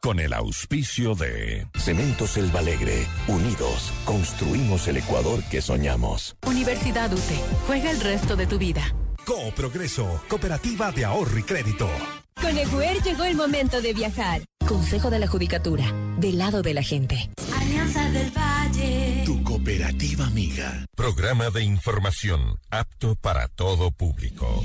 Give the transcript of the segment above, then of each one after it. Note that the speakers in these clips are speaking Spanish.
con el auspicio de Cementos El Alegre. Unidos, construimos el Ecuador que soñamos. Universidad UTE. Juega el resto de tu vida. Progreso, Cooperativa de Ahorro y Crédito. Con Eguer llegó el momento de viajar. Consejo de la Judicatura, del lado de la gente. Alianza del Valle. Tu cooperativa amiga. Programa de información apto para todo público.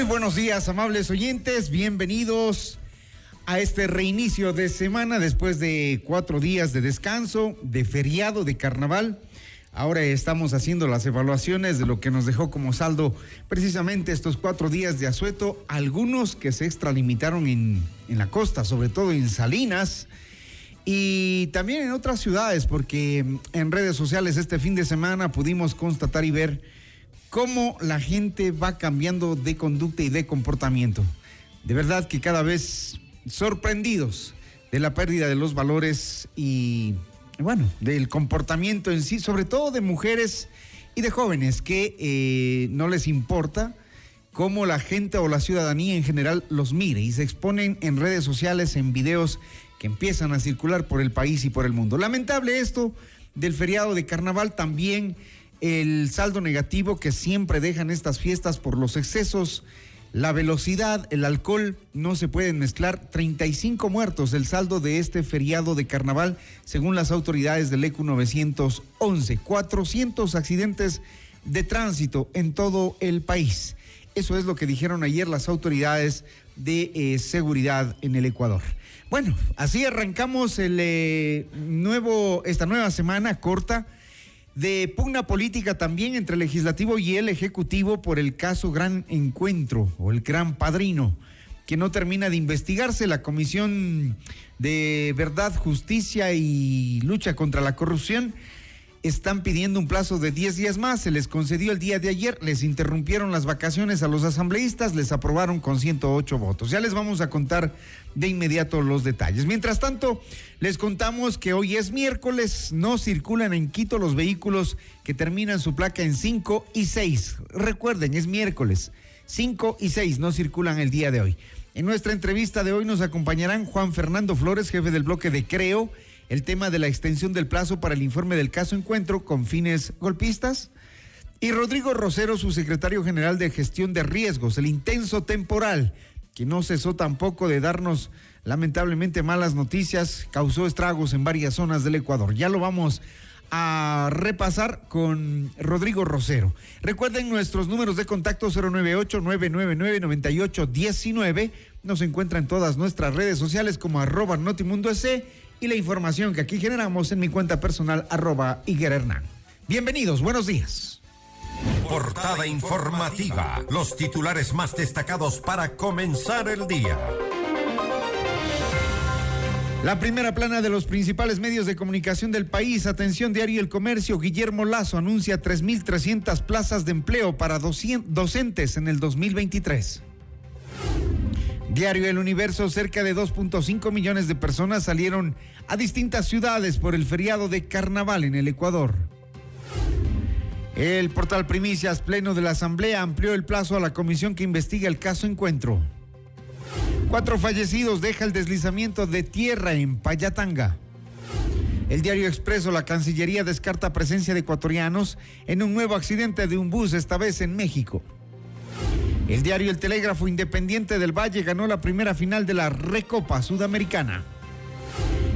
Muy buenos días, amables oyentes. Bienvenidos a este reinicio de semana después de cuatro días de descanso, de feriado, de carnaval. Ahora estamos haciendo las evaluaciones de lo que nos dejó como saldo precisamente estos cuatro días de asueto, algunos que se extralimitaron en, en la costa, sobre todo en Salinas y también en otras ciudades, porque en redes sociales este fin de semana pudimos constatar y ver cómo la gente va cambiando de conducta y de comportamiento. De verdad que cada vez sorprendidos de la pérdida de los valores y, bueno, del comportamiento en sí, sobre todo de mujeres y de jóvenes que eh, no les importa cómo la gente o la ciudadanía en general los mire y se exponen en redes sociales, en videos que empiezan a circular por el país y por el mundo. Lamentable esto del feriado de carnaval también el saldo negativo que siempre dejan estas fiestas por los excesos, la velocidad, el alcohol, no se pueden mezclar. 35 muertos el saldo de este feriado de carnaval, según las autoridades del ECU 911. 400 accidentes de tránsito en todo el país. Eso es lo que dijeron ayer las autoridades de eh, seguridad en el Ecuador. Bueno, así arrancamos el eh, nuevo, esta nueva semana corta de pugna política también entre el legislativo y el ejecutivo por el caso Gran Encuentro o el Gran Padrino, que no termina de investigarse. La Comisión de Verdad, Justicia y Lucha contra la Corrupción están pidiendo un plazo de 10 días más. Se les concedió el día de ayer, les interrumpieron las vacaciones a los asambleístas, les aprobaron con 108 votos. Ya les vamos a contar de inmediato los detalles. Mientras tanto, les contamos que hoy es miércoles, no circulan en Quito los vehículos que terminan su placa en 5 y 6. Recuerden, es miércoles. 5 y 6 no circulan el día de hoy. En nuestra entrevista de hoy nos acompañarán Juan Fernando Flores, jefe del bloque de Creo el tema de la extensión del plazo para el informe del caso Encuentro con fines golpistas. Y Rodrigo Rosero, su secretario general de gestión de riesgos, el intenso temporal, que no cesó tampoco de darnos lamentablemente malas noticias, causó estragos en varias zonas del Ecuador. Ya lo vamos a repasar con Rodrigo Rosero. Recuerden nuestros números de contacto 098-999-9819. Nos encuentra en todas nuestras redes sociales como arroba Notimundo y la información que aquí generamos en mi cuenta personal arroba Hernán. Bienvenidos, buenos días. Portada informativa, los titulares más destacados para comenzar el día. La primera plana de los principales medios de comunicación del país, atención diario El Comercio, Guillermo Lazo anuncia 3.300 plazas de empleo para docentes en el 2023. Diario El Universo, cerca de 2.5 millones de personas salieron a distintas ciudades por el feriado de carnaval en el Ecuador. El portal Primicias Pleno de la Asamblea amplió el plazo a la comisión que investiga el caso Encuentro. Cuatro fallecidos deja el deslizamiento de tierra en Payatanga. El diario Expreso, la Cancillería descarta presencia de ecuatorianos en un nuevo accidente de un bus, esta vez en México. El diario El Telégrafo Independiente del Valle ganó la primera final de la Recopa Sudamericana.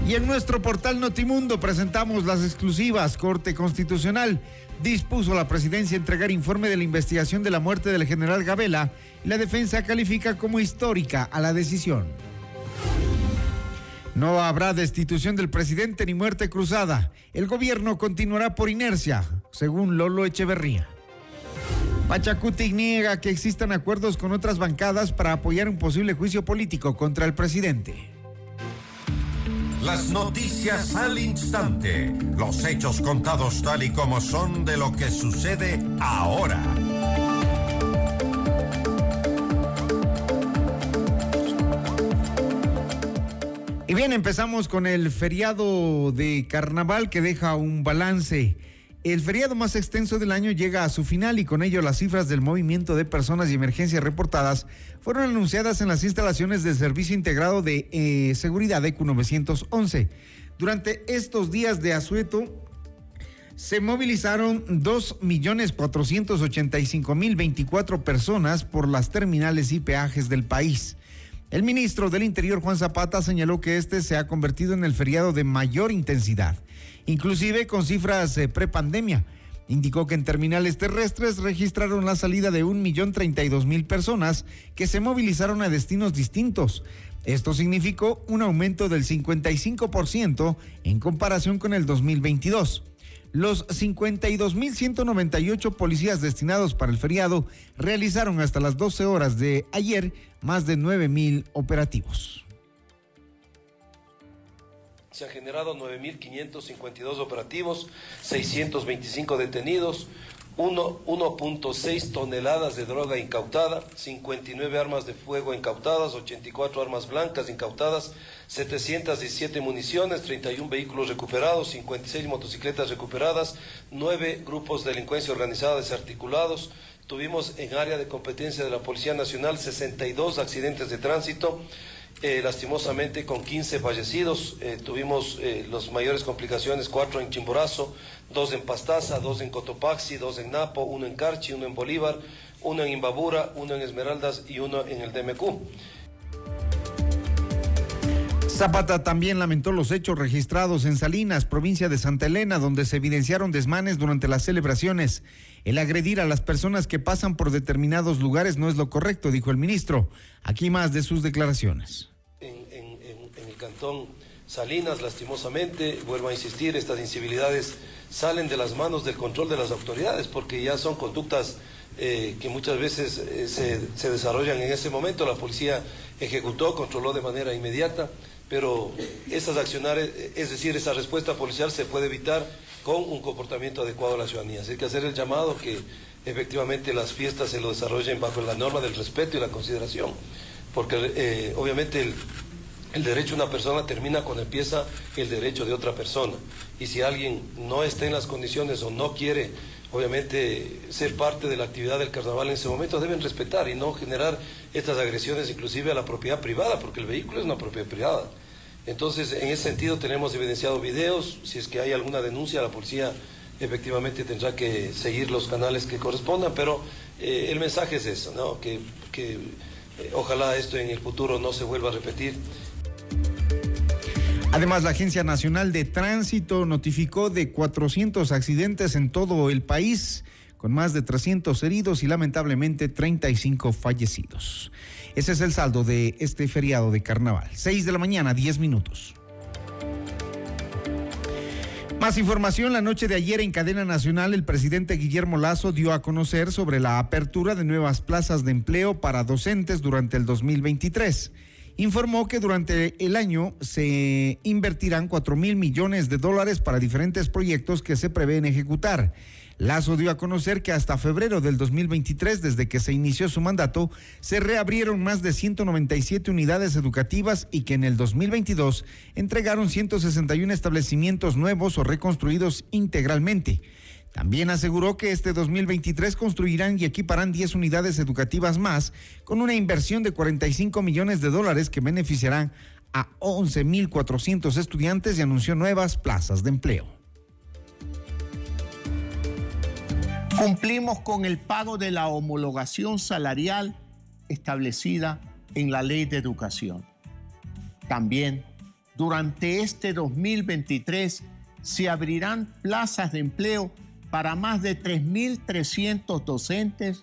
Y en nuestro portal Notimundo presentamos las exclusivas. Corte Constitucional dispuso la presidencia entregar informe de la investigación de la muerte del general Gabela y la defensa califica como histórica a la decisión. No habrá destitución del presidente ni muerte cruzada. El gobierno continuará por inercia, según Lolo Echeverría. Pachacuti niega que existan acuerdos con otras bancadas para apoyar un posible juicio político contra el presidente. Las noticias al instante. Los hechos contados tal y como son de lo que sucede ahora. Y bien, empezamos con el feriado de carnaval que deja un balance. El feriado más extenso del año llega a su final y con ello las cifras del movimiento de personas y emergencias reportadas fueron anunciadas en las instalaciones del Servicio Integrado de eh, Seguridad ECU 911. Durante estos días de asueto se movilizaron 2.485.024 personas por las terminales y peajes del país. El ministro del Interior, Juan Zapata, señaló que este se ha convertido en el feriado de mayor intensidad inclusive con cifras eh, prepandemia. Indicó que en terminales terrestres registraron la salida de 1.032.000 personas que se movilizaron a destinos distintos. Esto significó un aumento del 55% en comparación con el 2022. Los 52.198 policías destinados para el feriado realizaron hasta las 12 horas de ayer más de 9.000 operativos se han generado 9.552 operativos, 625 detenidos, 1.6 toneladas de droga incautada, 59 armas de fuego incautadas, 84 armas blancas incautadas, 717 municiones, 31 vehículos recuperados, 56 motocicletas recuperadas, 9 grupos de delincuencia organizada desarticulados. Tuvimos en área de competencia de la Policía Nacional 62 accidentes de tránsito, eh, lastimosamente con 15 fallecidos. Eh, tuvimos eh, las mayores complicaciones, cuatro en Chimborazo, dos en Pastaza, dos en Cotopaxi, dos en Napo, uno en Carchi, uno en Bolívar, uno en Imbabura, uno en Esmeraldas y uno en el DMQ. Zapata también lamentó los hechos registrados en Salinas, provincia de Santa Elena, donde se evidenciaron desmanes durante las celebraciones. El agredir a las personas que pasan por determinados lugares no es lo correcto, dijo el ministro. Aquí más de sus declaraciones. En, el cantón Salinas, lastimosamente, vuelvo a insistir, estas incivilidades salen de las manos del control de las autoridades, porque ya son conductas eh, que muchas veces eh, se, desarrollan en ese momento. La policía ejecutó, controló de manera inmediata, pero esas acciones, es decir, esa respuesta policial se puede evitar con un comportamiento adecuado a la ciudadanía. Así que hacer el llamado que efectivamente las fiestas se lo desarrollen bajo la norma del respeto y la consideración, porque eh, obviamente el, el derecho de una persona termina cuando empieza el derecho de otra persona. Y si alguien no está en las condiciones o no quiere, obviamente, ser parte de la actividad del carnaval en ese momento, deben respetar y no generar estas agresiones inclusive a la propiedad privada, porque el vehículo es una propiedad privada. Entonces, en ese sentido tenemos evidenciado videos, si es que hay alguna denuncia, la policía efectivamente tendrá que seguir los canales que correspondan, pero eh, el mensaje es eso, ¿no? que, eh, ojalá esto en el futuro no se vuelva a repetir. Además, la Agencia Nacional de Tránsito notificó de 400 accidentes en todo el país, con más de 300 heridos y lamentablemente 35 fallecidos. Ese es el saldo de este feriado de carnaval. 6 de la mañana, 10 minutos. Más información, la noche de ayer en cadena nacional, el presidente Guillermo Lazo dio a conocer sobre la apertura de nuevas plazas de empleo para docentes durante el 2023. Informó que durante el año se invertirán 4 mil millones de dólares para diferentes proyectos que se prevén ejecutar. Lazo dio a conocer que hasta febrero del 2023, desde que se inició su mandato, se reabrieron más de 197 unidades educativas y que en el 2022 entregaron 161 establecimientos nuevos o reconstruidos integralmente. También aseguró que este 2023 construirán y equiparán 10 unidades educativas más con una inversión de 45 millones de dólares que beneficiarán a 11.400 estudiantes y anunció nuevas plazas de empleo. Cumplimos con el pago de la homologación salarial establecida en la ley de educación. También durante este 2023 se abrirán plazas de empleo para más de 3.300 docentes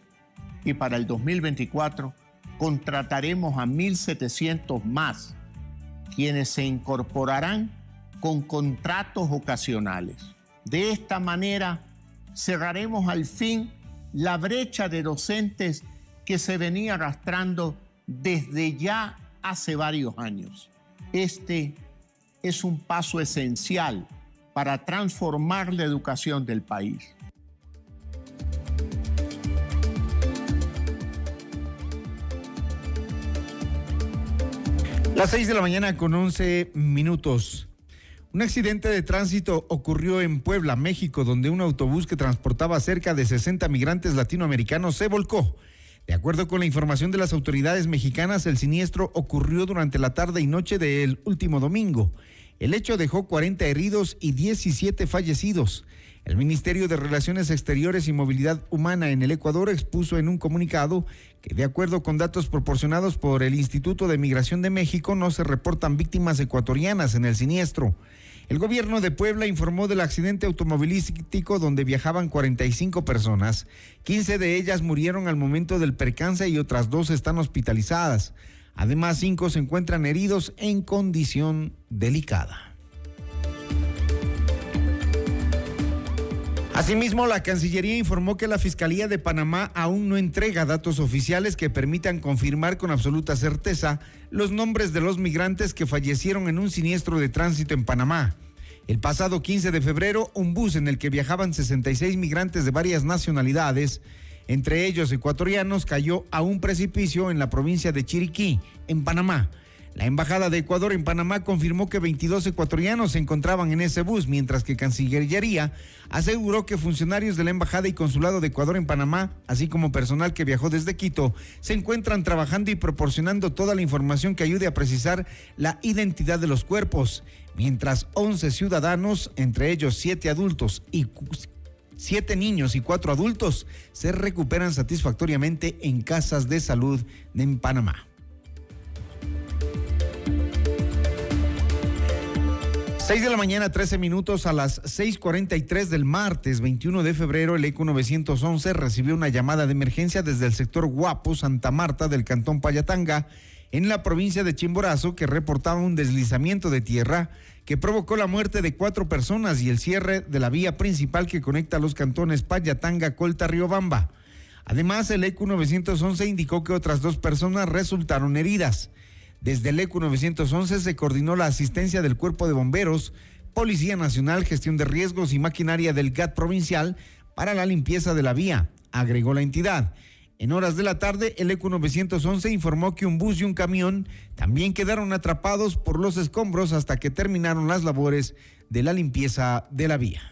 y para el 2024 contrataremos a 1.700 más, quienes se incorporarán con contratos ocasionales. De esta manera cerraremos al fin la brecha de docentes que se venía arrastrando desde ya hace varios años. Este es un paso esencial para transformar la educación del país. Las 6 de la mañana con 11 minutos. Un accidente de tránsito ocurrió en Puebla, México, donde un autobús que transportaba cerca de 60 migrantes latinoamericanos se volcó. De acuerdo con la información de las autoridades mexicanas, el siniestro ocurrió durante la tarde y noche del último domingo. El hecho dejó 40 heridos y 17 fallecidos. El Ministerio de Relaciones Exteriores y Movilidad Humana en el Ecuador expuso en un comunicado que de acuerdo con datos proporcionados por el Instituto de Migración de México no se reportan víctimas ecuatorianas en el siniestro. El gobierno de Puebla informó del accidente automovilístico donde viajaban 45 personas. 15 de ellas murieron al momento del percance y otras dos están hospitalizadas. Además, cinco se encuentran heridos en condición delicada. Asimismo, la Cancillería informó que la Fiscalía de Panamá aún no entrega datos oficiales que permitan confirmar con absoluta certeza los nombres de los migrantes que fallecieron en un siniestro de tránsito en Panamá. El pasado 15 de febrero, un bus en el que viajaban 66 migrantes de varias nacionalidades entre ellos ecuatorianos, cayó a un precipicio en la provincia de Chiriquí, en Panamá. La Embajada de Ecuador en Panamá confirmó que 22 ecuatorianos se encontraban en ese bus, mientras que Cancillería aseguró que funcionarios de la Embajada y Consulado de Ecuador en Panamá, así como personal que viajó desde Quito, se encuentran trabajando y proporcionando toda la información que ayude a precisar la identidad de los cuerpos, mientras 11 ciudadanos, entre ellos 7 adultos y Siete niños y cuatro adultos se recuperan satisfactoriamente en casas de salud en Panamá. 6 de la mañana, 13 minutos a las 6:43 del martes 21 de febrero, el ECO 911 recibió una llamada de emergencia desde el sector Guapo, Santa Marta, del cantón Payatanga, en la provincia de Chimborazo, que reportaba un deslizamiento de tierra que provocó la muerte de cuatro personas y el cierre de la vía principal que conecta los cantones Payatanga, Colta, Riobamba. Además, el ECU 911 indicó que otras dos personas resultaron heridas. Desde el ECU 911 se coordinó la asistencia del Cuerpo de Bomberos, Policía Nacional, Gestión de Riesgos y Maquinaria del GAT provincial para la limpieza de la vía, agregó la entidad. En horas de la tarde, el ECU 911 informó que un bus y un camión también quedaron atrapados por los escombros hasta que terminaron las labores de la limpieza de la vía.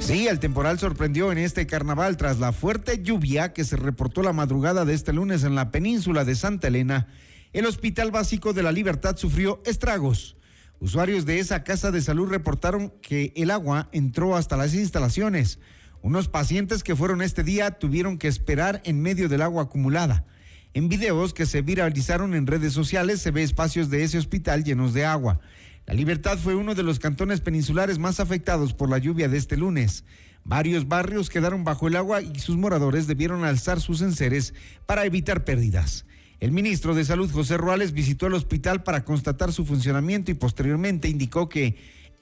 Sí, el temporal sorprendió en este carnaval tras la fuerte lluvia que se reportó la madrugada de este lunes en la península de Santa Elena. El Hospital Básico de la Libertad sufrió estragos. Usuarios de esa casa de salud reportaron que el agua entró hasta las instalaciones. Unos pacientes que fueron este día tuvieron que esperar en medio del agua acumulada. En videos que se viralizaron en redes sociales se ve espacios de ese hospital llenos de agua. La Libertad fue uno de los cantones peninsulares más afectados por la lluvia de este lunes. Varios barrios quedaron bajo el agua y sus moradores debieron alzar sus enseres para evitar pérdidas. El ministro de Salud, José Ruales, visitó el hospital para constatar su funcionamiento y posteriormente indicó que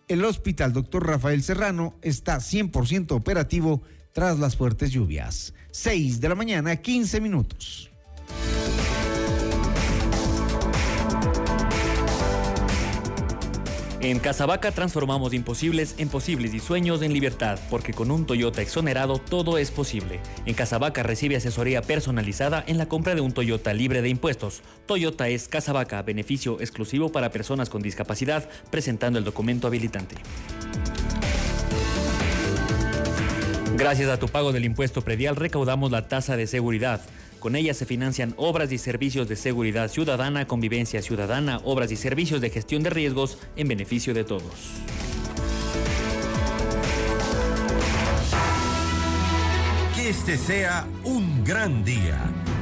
el hospital Dr. Rafael Serrano está 100% operativo tras las fuertes lluvias. 6 de la mañana, 15 minutos. En Casabaca transformamos imposibles en posibles y sueños en libertad, porque con un Toyota exonerado todo es posible. En Casabaca recibe asesoría personalizada en la compra de un Toyota libre de impuestos. Toyota es Casabaca, beneficio exclusivo para personas con discapacidad, presentando el documento habilitante. Gracias a tu pago del impuesto predial recaudamos la tasa de seguridad. Con ella se financian obras y servicios de seguridad ciudadana, convivencia ciudadana, obras y servicios de gestión de riesgos en beneficio de todos. Que este sea un gran día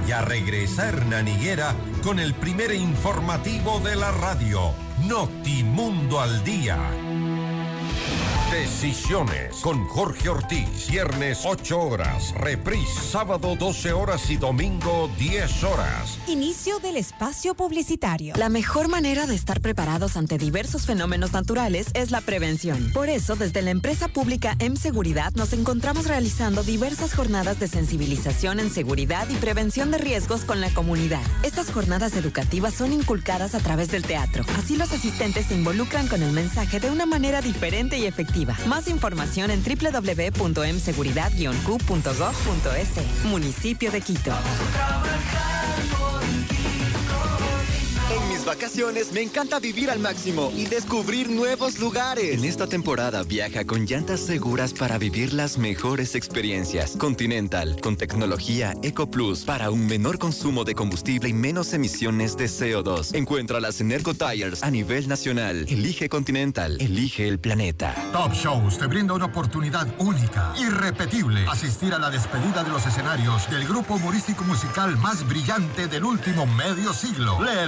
Ya regresa Hernán Higuera con el primer informativo de la radio, Notimundo al Día. Decisiones con Jorge Ortiz. Viernes 8 horas. Reprise sábado 12 horas y domingo 10 horas. Inicio del espacio publicitario. La mejor manera de estar preparados ante diversos fenómenos naturales es la prevención. Por eso, desde la empresa pública M Seguridad nos encontramos realizando diversas jornadas de sensibilización en seguridad y prevención de riesgos con la comunidad. Estas jornadas educativas son inculcadas a través del teatro. Así los asistentes se involucran con el mensaje de una manera diferente y efectiva más información en www.mseguridad-q.gov.es. Municipio de Quito. En mis vacaciones me encanta vivir al máximo y descubrir nuevos lugares. En esta temporada viaja con llantas seguras para vivir las mejores experiencias. Continental, con tecnología Eco Plus para un menor consumo de combustible y menos emisiones de CO2. Encuéntralas en Ergo Tires a nivel nacional. Elige Continental, elige el planeta. Top Shows te brinda una oportunidad única, irrepetible. Asistir a la despedida de los escenarios del grupo humorístico musical más brillante del último medio siglo, Le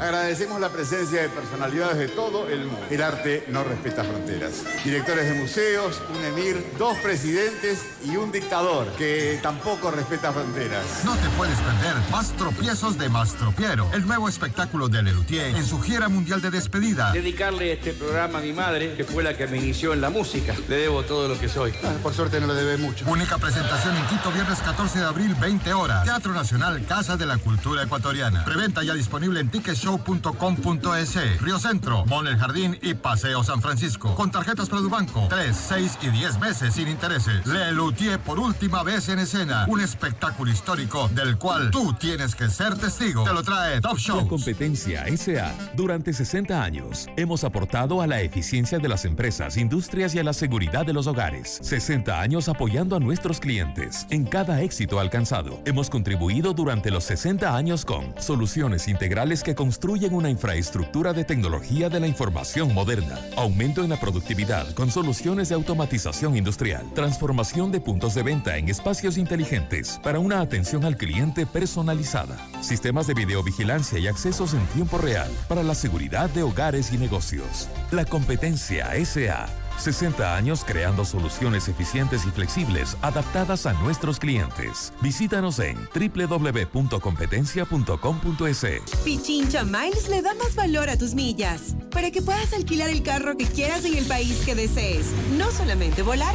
Agradecemos la presencia de personalidades de todo el mundo. El arte no respeta fronteras. Directores de museos, un emir, dos presidentes y un dictador que tampoco respeta fronteras. No te puedes perder Más tropiezos de Mastropiero, el nuevo espectáculo de Lelutier en su gira mundial de despedida. Dedicarle este programa a mi madre, que fue la que me inició en la música. Le debo todo lo que soy. Ah, por suerte no le debe mucho. Única presentación en Quito, viernes 14 de abril, 20 horas. Teatro Nacional, Casa de la Cultura Ecuatoriana. Preventa ya disponible en ticketshow.com.es. Río Centro, Mall El Jardín y Paseo San Francisco. Con tarjetas Produbanco. 3, 6 y 10 meses sin intereses. Le Luthier por última vez en escena. Un espectáculo histórico del cual tú tienes que ser testigo. Te lo trae Top Show. La competencia SA. Durante 60 años hemos aportado a la eficiencia de las empresas, industrias y a la seguridad de los hogares. 60 años apoyando a nuestros clientes en cada éxito alcanzado. Hemos contribuido durante los 60 años con soluciones integrales que construyen una infraestructura de tecnología de la información moderna, aumento en la productividad con soluciones de automatización industrial, transformación de puntos de venta en espacios inteligentes para una atención al cliente personalizada, sistemas de videovigilancia y accesos en tiempo real para la seguridad de hogares y negocios. La competencia SA 60 años creando soluciones eficientes y flexibles adaptadas a nuestros clientes. Visítanos en www.competencia.com.es. Pichincha Miles le da más valor a tus millas para que puedas alquilar el carro que quieras en el país que desees. No solamente volar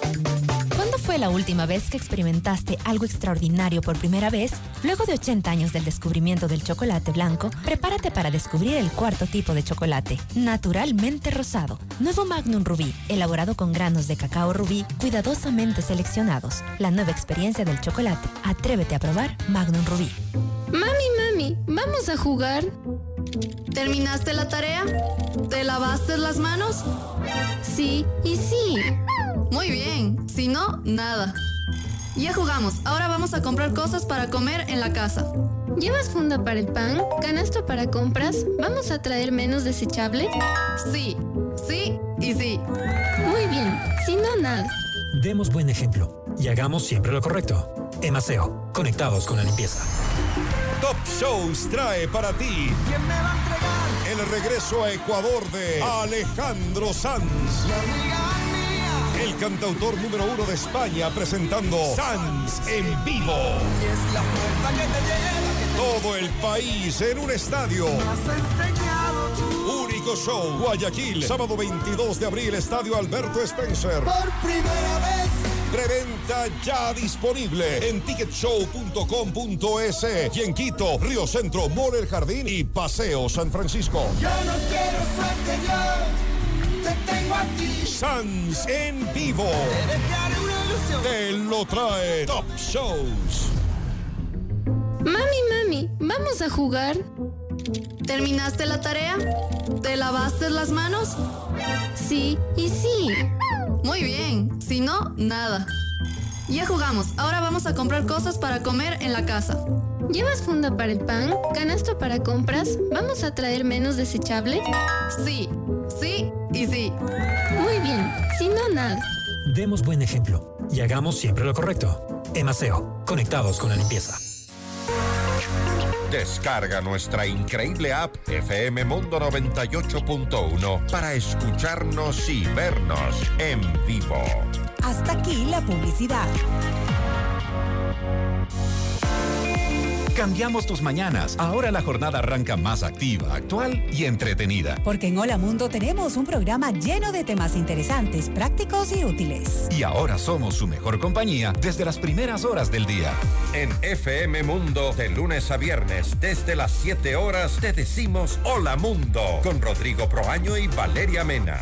¿Cuándo fue la última vez que experimentaste algo extraordinario por primera vez? Luego de 80 años del descubrimiento del chocolate blanco, prepárate para descubrir el cuarto tipo de chocolate, naturalmente rosado. Nuevo Magnum Rubí, elaborado con granos de cacao rubí cuidadosamente seleccionados. La nueva experiencia del chocolate. Atrévete a probar Magnum Rubí. Mami, mami, ¿vamos a jugar? ¿Terminaste la tarea? ¿Te lavaste las manos? Sí y sí. Muy bien, si no, nada. Ya jugamos, ahora vamos a comprar cosas para comer en la casa. ¿Llevas funda para el pan? ¿Canasto para compras? ¿Vamos a traer menos desechable? Sí, sí y sí. Muy bien, si no, nada. Demos buen ejemplo y hagamos siempre lo correcto. Emaseo, conectados con la limpieza. Top Shows trae para ti. ¿Quién me va a entregar? El regreso a Ecuador de Alejandro Sanz. El cantautor número uno de España presentando Sanz en vivo. Todo el país en un estadio. Único show, Guayaquil, sábado 22 de abril, Estadio Alberto Spencer. Por primera vez. Preventa ya disponible en ticketshow.com.es y en Quito, Río Centro, Mall El Jardín y Paseo San Francisco. Yo no quiero suerte, yo te tengo aquí. Sans en vivo. Te lo trae Top Shows. Mami, mami, ¿vamos a jugar? ¿Terminaste la tarea? ¿Te lavaste las manos? Sí y sí. Muy bien. Si no, nada. Ya jugamos. Ahora vamos a comprar cosas para comer en la casa. ¿Llevas funda para el pan? ¿Canasto para compras? ¿Vamos a traer menos desechable? Sí, sí sí. Muy bien. Si no, nada. Demos buen ejemplo y hagamos siempre lo correcto. Emaseo, conectados con la limpieza. Descarga nuestra increíble app FM Mundo 98.1 para escucharnos y vernos en vivo. Hasta aquí la publicidad. Cambiamos tus mañanas. Ahora la jornada arranca más activa, actual y entretenida. Porque en Hola Mundo tenemos un programa lleno de temas interesantes, prácticos y útiles. Y ahora somos su mejor compañía desde las primeras horas del día. En FM Mundo, de lunes a viernes, desde las 7 horas, te decimos Hola Mundo con Rodrigo Proaño y Valeria Mena.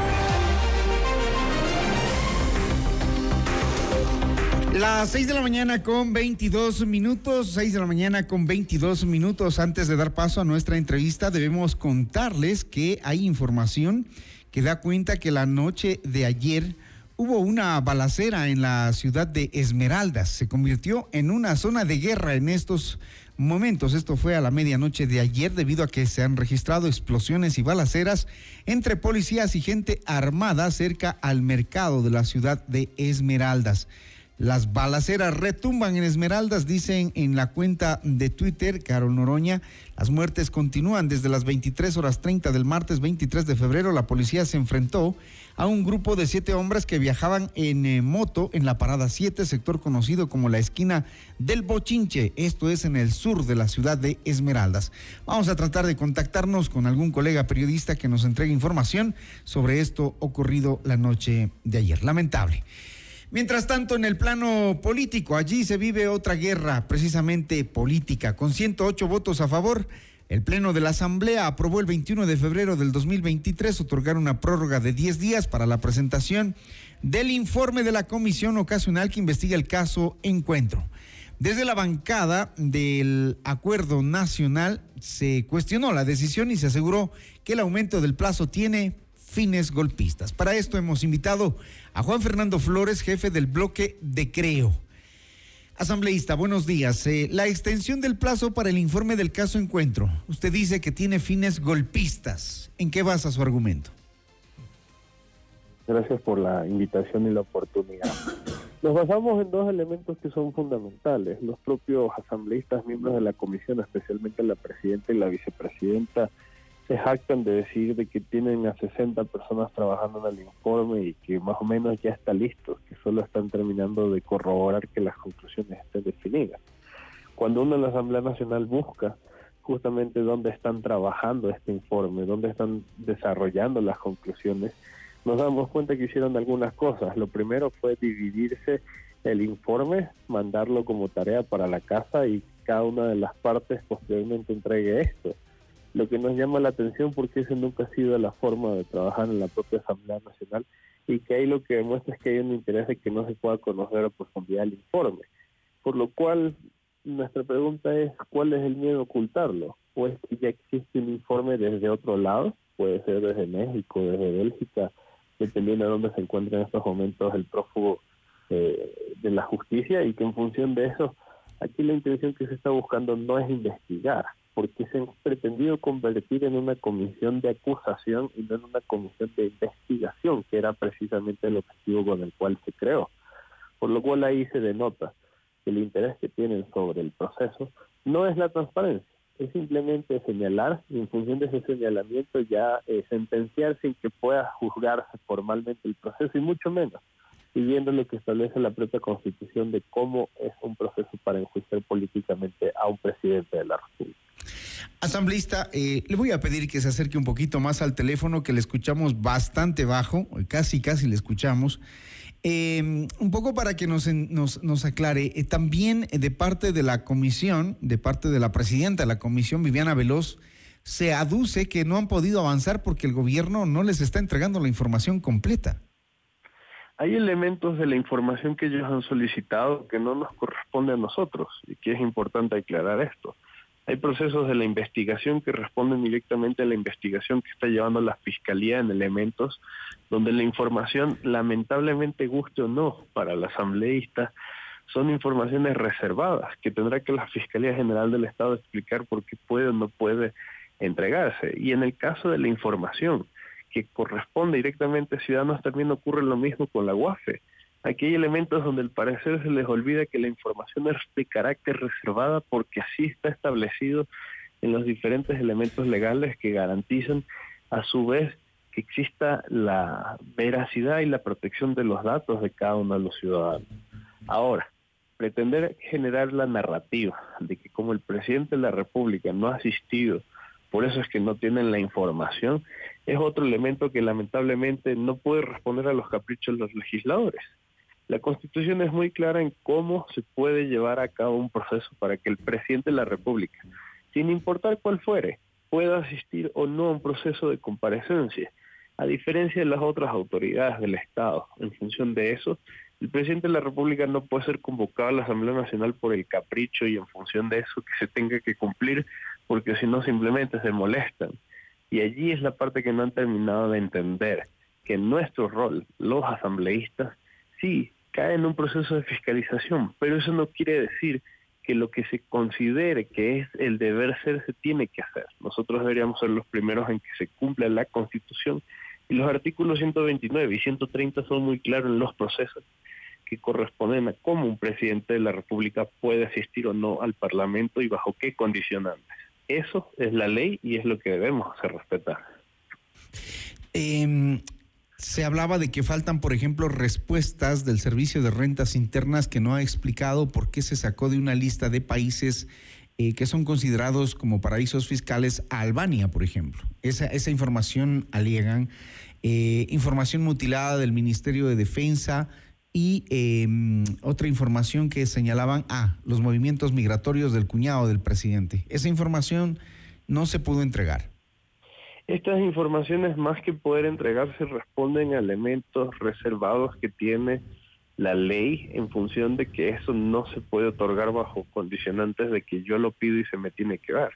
Las 6 de la mañana con 22 minutos, 6 de la mañana con 22 minutos. Antes de dar paso a nuestra entrevista, debemos contarles que hay información que da cuenta que la noche de ayer hubo una balacera en la ciudad de Esmeraldas. Se convirtió en una zona de guerra en estos momentos. Esto fue a la medianoche de ayer debido a que se han registrado explosiones y balaceras entre policías y gente armada cerca al mercado de la ciudad de Esmeraldas. Las balaceras retumban en Esmeraldas, dicen en la cuenta de Twitter, Carol Noroña. Las muertes continúan desde las 23 horas 30 del martes 23 de febrero. La policía se enfrentó a un grupo de siete hombres que viajaban en eh, moto en la parada 7, sector conocido como la esquina del Bochinche. Esto es en el sur de la ciudad de Esmeraldas. Vamos a tratar de contactarnos con algún colega periodista que nos entregue información sobre esto ocurrido la noche de ayer. Lamentable. Mientras tanto, en el plano político, allí se vive otra guerra, precisamente política. Con 108 votos a favor, el Pleno de la Asamblea aprobó el 21 de febrero del 2023 otorgar una prórroga de 10 días para la presentación del informe de la comisión ocasional que investiga el caso Encuentro. Desde la bancada del Acuerdo Nacional se cuestionó la decisión y se aseguró que el aumento del plazo tiene fines golpistas. Para esto hemos invitado a Juan Fernando Flores, jefe del bloque de Creo. Asambleísta, buenos días. Eh, la extensión del plazo para el informe del caso Encuentro. Usted dice que tiene fines golpistas. ¿En qué basa su argumento? Gracias por la invitación y la oportunidad. Nos basamos en dos elementos que son fundamentales. Los propios asambleístas, miembros de la comisión, especialmente la presidenta y la vicepresidenta, se jactan de decir de que tienen a 60 personas trabajando en el informe y que más o menos ya está listo, que solo están terminando de corroborar que las conclusiones estén definidas. Cuando uno en la Asamblea Nacional busca justamente dónde están trabajando este informe, dónde están desarrollando las conclusiones, nos damos cuenta que hicieron algunas cosas. Lo primero fue dividirse el informe, mandarlo como tarea para la casa y cada una de las partes posteriormente entregue esto lo que nos llama la atención porque ese nunca ha sido la forma de trabajar en la propia Asamblea Nacional y que ahí lo que demuestra es que hay un interés de que no se pueda conocer a profundidad el informe. Por lo cual, nuestra pregunta es, ¿cuál es el miedo a ocultarlo? ¿O es que ya existe un informe desde otro lado? Puede ser desde México, desde Bélgica, dependiendo de dónde se encuentra en estos momentos el prófugo eh, de la justicia y que en función de eso, aquí la intención que se está buscando no es investigar, porque se han pretendido convertir en una comisión de acusación y no en una comisión de investigación, que era precisamente el objetivo con el cual se creó. Por lo cual ahí se denota que el interés que tienen sobre el proceso no es la transparencia, es simplemente señalar y en función de ese señalamiento ya eh, sentenciar sin que pueda juzgarse formalmente el proceso y mucho menos siguiendo lo que establece la propia constitución de cómo es un proceso para enjuiciar políticamente a un presidente de la República. Asambleísta, eh, le voy a pedir que se acerque un poquito más al teléfono, que le escuchamos bastante bajo, casi, casi le escuchamos. Eh, un poco para que nos, nos, nos aclare, eh, también de parte de la comisión, de parte de la presidenta de la comisión, Viviana Veloz, se aduce que no han podido avanzar porque el gobierno no les está entregando la información completa. Hay elementos de la información que ellos han solicitado que no nos corresponde a nosotros y que es importante aclarar esto. Hay procesos de la investigación que responden directamente a la investigación que está llevando la Fiscalía en elementos donde la información, lamentablemente guste o no para el asambleísta, son informaciones reservadas que tendrá que la Fiscalía General del Estado explicar por qué puede o no puede entregarse. Y en el caso de la información que corresponde directamente a ciudadanos también ocurre lo mismo con la UAFE. Aquí hay elementos donde al parecer se les olvida que la información es de carácter reservada porque así está establecido en los diferentes elementos legales que garantizan a su vez que exista la veracidad y la protección de los datos de cada uno de los ciudadanos. Ahora, pretender generar la narrativa de que como el presidente de la República no ha asistido por eso es que no tienen la información, es otro elemento que lamentablemente no puede responder a los caprichos de los legisladores. La Constitución es muy clara en cómo se puede llevar a cabo un proceso para que el presidente de la República, sin importar cuál fuere, pueda asistir o no a un proceso de comparecencia. A diferencia de las otras autoridades del Estado, en función de eso, el presidente de la República no puede ser convocado a la Asamblea Nacional por el capricho y en función de eso que se tenga que cumplir porque si no simplemente se molestan. Y allí es la parte que no han terminado de entender, que nuestro rol, los asambleístas, sí, cae en un proceso de fiscalización, pero eso no quiere decir que lo que se considere que es el deber ser se tiene que hacer. Nosotros deberíamos ser los primeros en que se cumpla la Constitución y los artículos 129 y 130 son muy claros en los procesos que corresponden a cómo un presidente de la República puede asistir o no al Parlamento y bajo qué condicionantes. Eso es la ley y es lo que debemos hacer respetar. Em, se hablaba de que faltan, por ejemplo, respuestas del Servicio de Rentas Internas que no ha explicado por qué se sacó de una lista de países eh, que son considerados como paraísos fiscales a Albania, por ejemplo. Esa, esa información alegan. Eh, información mutilada del Ministerio de Defensa y em, otra información que señalaban, ah, los movimientos migratorios del cuñado del presidente. Esa información no se pudo entregar. Estas informaciones, más que poder entregarse, responden a elementos reservados que tiene la ley en función de que eso no se puede otorgar bajo condicionantes de que yo lo pido y se me tiene que dar.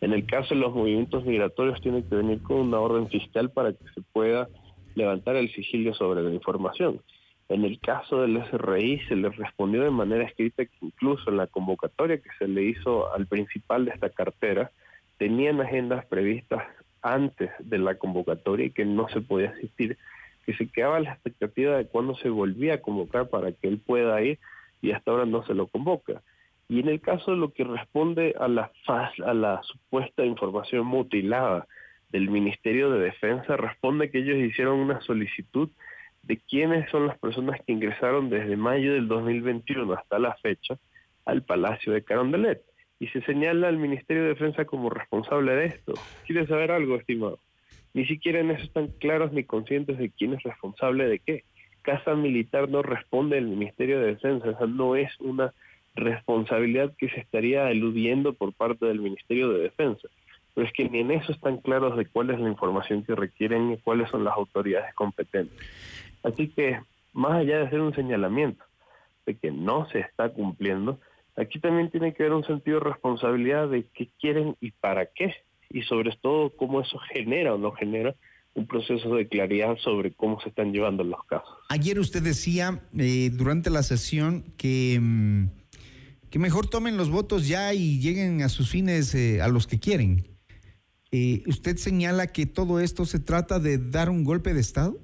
En el caso de los movimientos migratorios tiene que venir con una orden fiscal para que se pueda levantar el sigilio sobre la información. En el caso del SRI se le respondió de manera escrita que incluso en la convocatoria que se le hizo al principal de esta cartera, tenían agendas previstas antes de la convocatoria y que no se podía asistir, que se quedaba la expectativa de cuándo se volvía a convocar para que él pueda ir y hasta ahora no se lo convoca. Y en el caso de lo que responde a la, a la supuesta información mutilada del Ministerio de Defensa, responde que ellos hicieron una solicitud de quiénes son las personas que ingresaron desde mayo del 2021 hasta la fecha al Palacio de Carondelet. Y se señala al Ministerio de Defensa como responsable de esto. ¿Quiere saber algo, estimado? Ni siquiera en eso están claros ni conscientes de quién es responsable de qué. Casa Militar no responde al Ministerio de Defensa, esa no es una responsabilidad que se estaría eludiendo por parte del Ministerio de Defensa. Pero es que ni en eso están claros de cuál es la información que requieren y cuáles son las autoridades competentes. Así que, más allá de hacer un señalamiento de que no se está cumpliendo, aquí también tiene que haber un sentido de responsabilidad de qué quieren y para qué, y sobre todo cómo eso genera o no genera un proceso de claridad sobre cómo se están llevando los casos. Ayer usted decía eh, durante la sesión que, mm, que mejor tomen los votos ya y lleguen a sus fines eh, a los que quieren. Eh, ¿Usted señala que todo esto se trata de dar un golpe de Estado?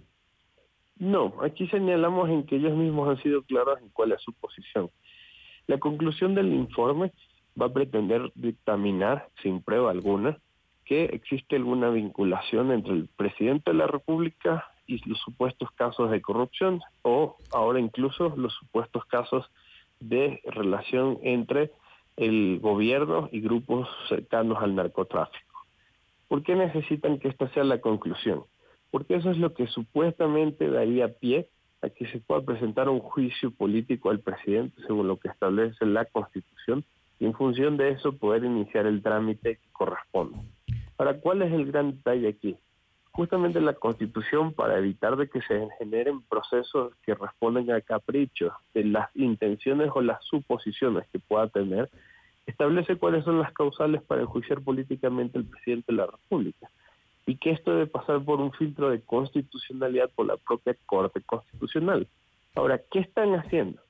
No, aquí señalamos en que ellos mismos han sido claros en cuál es su posición. La conclusión del informe va a pretender dictaminar, sin prueba alguna, que existe alguna vinculación entre el presidente de la República y los supuestos casos de corrupción o ahora incluso los supuestos casos de relación entre el gobierno y grupos cercanos al narcotráfico. ¿Por qué necesitan que esta sea la conclusión? porque eso es lo que supuestamente daría pie a que se pueda presentar un juicio político al presidente según lo que establece la Constitución y en función de eso poder iniciar el trámite que corresponde. Ahora, ¿cuál es el gran detalle aquí? Justamente la Constitución, para evitar de que se generen procesos que responden a caprichos de las intenciones o las suposiciones que pueda tener, establece cuáles son las causales para enjuiciar políticamente al presidente de la República y que esto debe pasar por un filtro de constitucionalidad por la propia Corte Constitucional. Ahora, ¿qué están haciendo?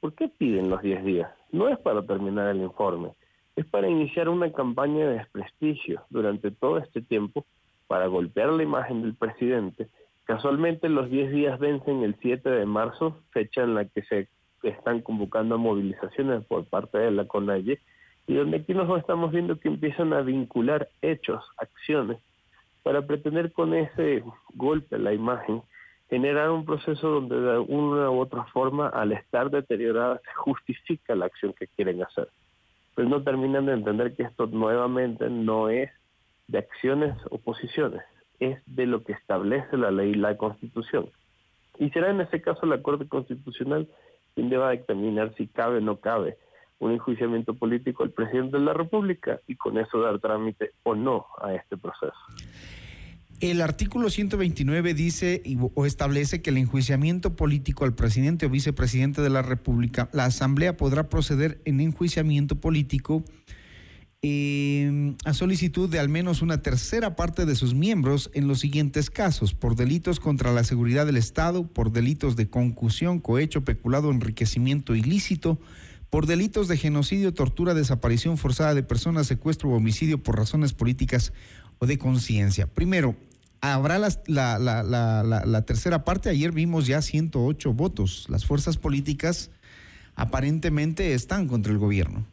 ¿Por qué piden los 10 días? No es para terminar el informe, es para iniciar una campaña de desprestigio durante todo este tiempo para golpear la imagen del presidente. Casualmente los 10 días vencen el 7 de marzo, fecha en la que se están convocando movilizaciones por parte de la CONAIE, y donde aquí nos estamos viendo que empiezan a vincular hechos, acciones, para pretender con ese golpe a la imagen generar un proceso donde de una u otra forma, al estar deteriorada, se justifica la acción que quieren hacer. Pero no terminan de entender que esto nuevamente no es de acciones o posiciones, es de lo que establece la ley y la constitución. Y será en ese caso la Corte Constitucional quien deba determinar si cabe o no cabe un enjuiciamiento político al presidente de la República y con eso dar trámite o no a este proceso. El artículo 129 dice o establece que el enjuiciamiento político al presidente o vicepresidente de la República, la Asamblea podrá proceder en enjuiciamiento político eh, a solicitud de al menos una tercera parte de sus miembros en los siguientes casos, por delitos contra la seguridad del Estado, por delitos de concusión, cohecho, peculado, enriquecimiento ilícito, por delitos de genocidio, tortura, desaparición forzada de personas, secuestro o homicidio por razones políticas o de conciencia. Primero, habrá la, la, la, la, tercera parte. Ayer vimos ya 108 votos. Las fuerzas políticas aparentemente están contra el gobierno.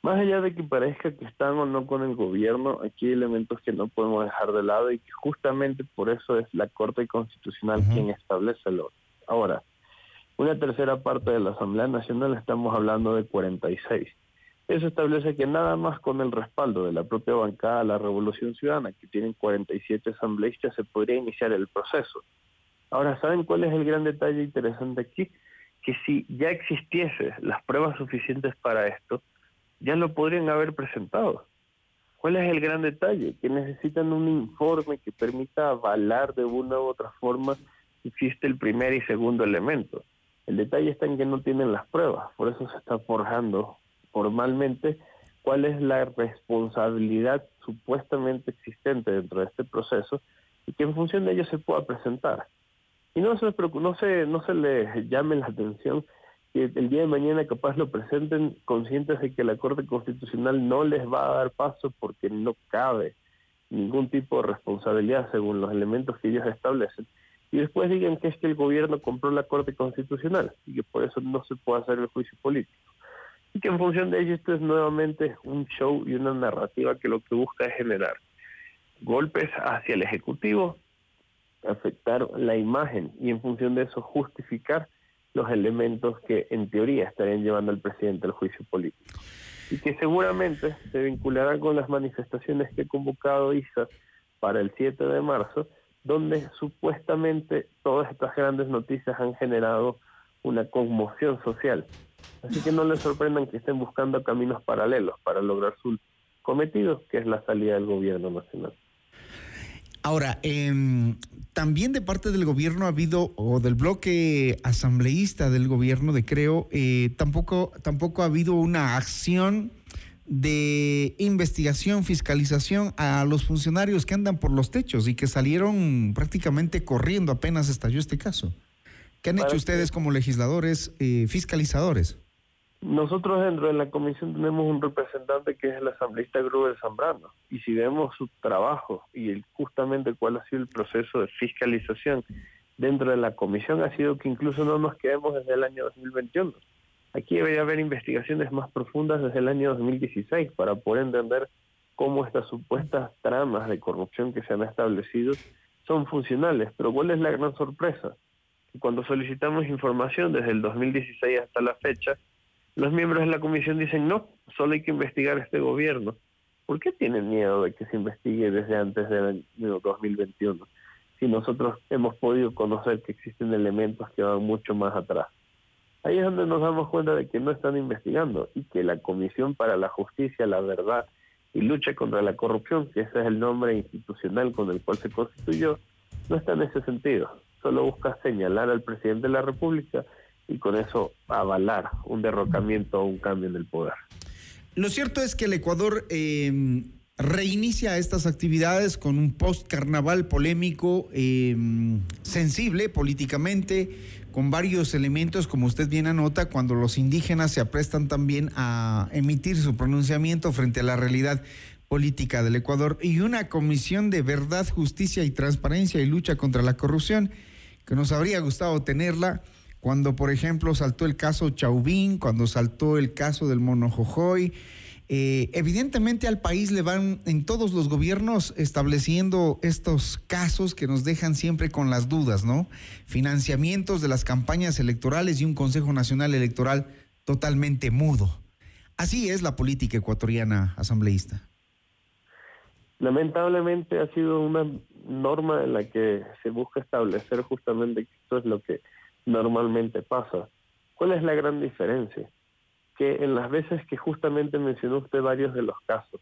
Más allá de que parezca que están o no con el gobierno, aquí hay elementos que no podemos dejar de lado y que justamente por eso es la Corte Constitucional quien establece el orden. Ahora, una tercera parte de la Asamblea Nacional estamos hablando de 46. Eso establece que nada más con el respaldo de la propia bancada de la Revolución Ciudadana, que tienen 47 asambleístas, se podría iniciar el proceso. Ahora, ¿saben cuál es el gran detalle interesante aquí? Que si ya existiese las pruebas suficientes para esto, ya lo podrían haber presentado. ¿Cuál es el gran detalle? Que necesitan un informe que permita avalar de una u otra forma si existe el primer y segundo elemento. El detalle está en que no tienen las pruebas, por eso se está forjando formalmente cuál es la responsabilidad supuestamente existente dentro de este proceso y que en función de ello se pueda presentar. Y no se, no se, no se les llame la atención que el día de mañana capaz lo presenten conscientes de que la Corte Constitucional no les va a dar paso porque no cabe ningún tipo de responsabilidad según los elementos que ellos establecen y después digan que es que el gobierno compró la Corte Constitucional y que por eso no se puede hacer el juicio político. Y que en función de ello esto es nuevamente un show y una narrativa que lo que busca es generar golpes hacia el Ejecutivo, afectar la imagen y en función de eso justificar los elementos que en teoría estarían llevando al presidente al juicio político. Y que seguramente se vincularán con las manifestaciones que ha convocado ISA para el 7 de marzo, donde supuestamente todas estas grandes noticias han generado una conmoción social. Así que no les sorprendan que estén buscando caminos paralelos para lograr su cometido, que es la salida del gobierno nacional. Ahora, eh, también de parte del gobierno ha habido, o del bloque asambleísta del gobierno de Creo, eh, tampoco, tampoco ha habido una acción de investigación, fiscalización a los funcionarios que andan por los techos y que salieron prácticamente corriendo apenas estalló este caso. ¿Qué han hecho ustedes como legisladores eh, fiscalizadores? Nosotros dentro de la comisión tenemos un representante que es el asambleísta Gruber Zambrano y si vemos su trabajo y el, justamente cuál ha sido el proceso de fiscalización dentro de la comisión ha sido que incluso no nos quedemos desde el año 2021 Aquí debería haber investigaciones más profundas desde el año 2016 para poder entender cómo estas supuestas tramas de corrupción que se han establecido son funcionales. Pero ¿cuál es la gran sorpresa? Cuando solicitamos información desde el 2016 hasta la fecha, los miembros de la comisión dicen no, solo hay que investigar este gobierno. ¿Por qué tienen miedo de que se investigue desde antes del año 2021? si nosotros hemos podido conocer que existen elementos que van mucho más atrás. Ahí es donde nos damos cuenta de que no están investigando y que la Comisión para la Justicia, la Verdad y Lucha contra la Corrupción, que ese es el nombre institucional con el cual se constituyó, no está en ese sentido. Solo busca señalar al presidente de la República y con eso avalar un derrocamiento o un cambio en el poder. Lo cierto es que el Ecuador eh, reinicia estas actividades con un post-carnaval polémico, eh, sensible políticamente, con varios elementos, como usted bien anota, cuando los indígenas se aprestan también a emitir su pronunciamiento frente a la realidad política del Ecuador. Y una comisión de verdad, justicia y transparencia y lucha contra la corrupción, que nos habría gustado tenerla cuando, por ejemplo, saltó el caso Chauvin, cuando saltó el caso del Mono Jojoy, eh, evidentemente al país le van en todos los gobiernos estableciendo estos casos que nos dejan siempre con las dudas, ¿no? Financiamientos de las campañas electorales y un Consejo Nacional Electoral totalmente mudo. Así es la política ecuatoriana asambleísta. Lamentablemente ha sido una norma en la que se busca establecer justamente que esto es lo que normalmente pasa. ¿Cuál es la gran diferencia? Que en las veces que justamente mencionó usted varios de los casos,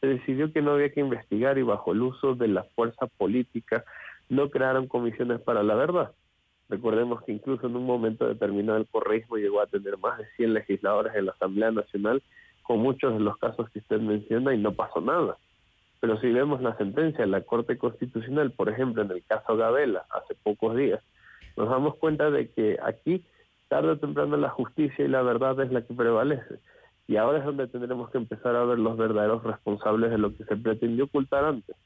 se decidió que no había que investigar y bajo el uso de la fuerza política no crearon comisiones para la verdad. Recordemos que incluso en un momento determinado el correísmo llegó a tener más de 100 legisladores en la Asamblea Nacional con muchos de los casos que usted menciona y no pasó nada. Pero si vemos la sentencia de la Corte Constitucional, por ejemplo, en el caso Gabela, hace pocos días, nos damos cuenta de que aquí tarde o temprano la justicia y la verdad es la que prevalece. Y ahora es donde tendremos que empezar a ver los verdaderos responsables de lo que se pretendió ocultar antes.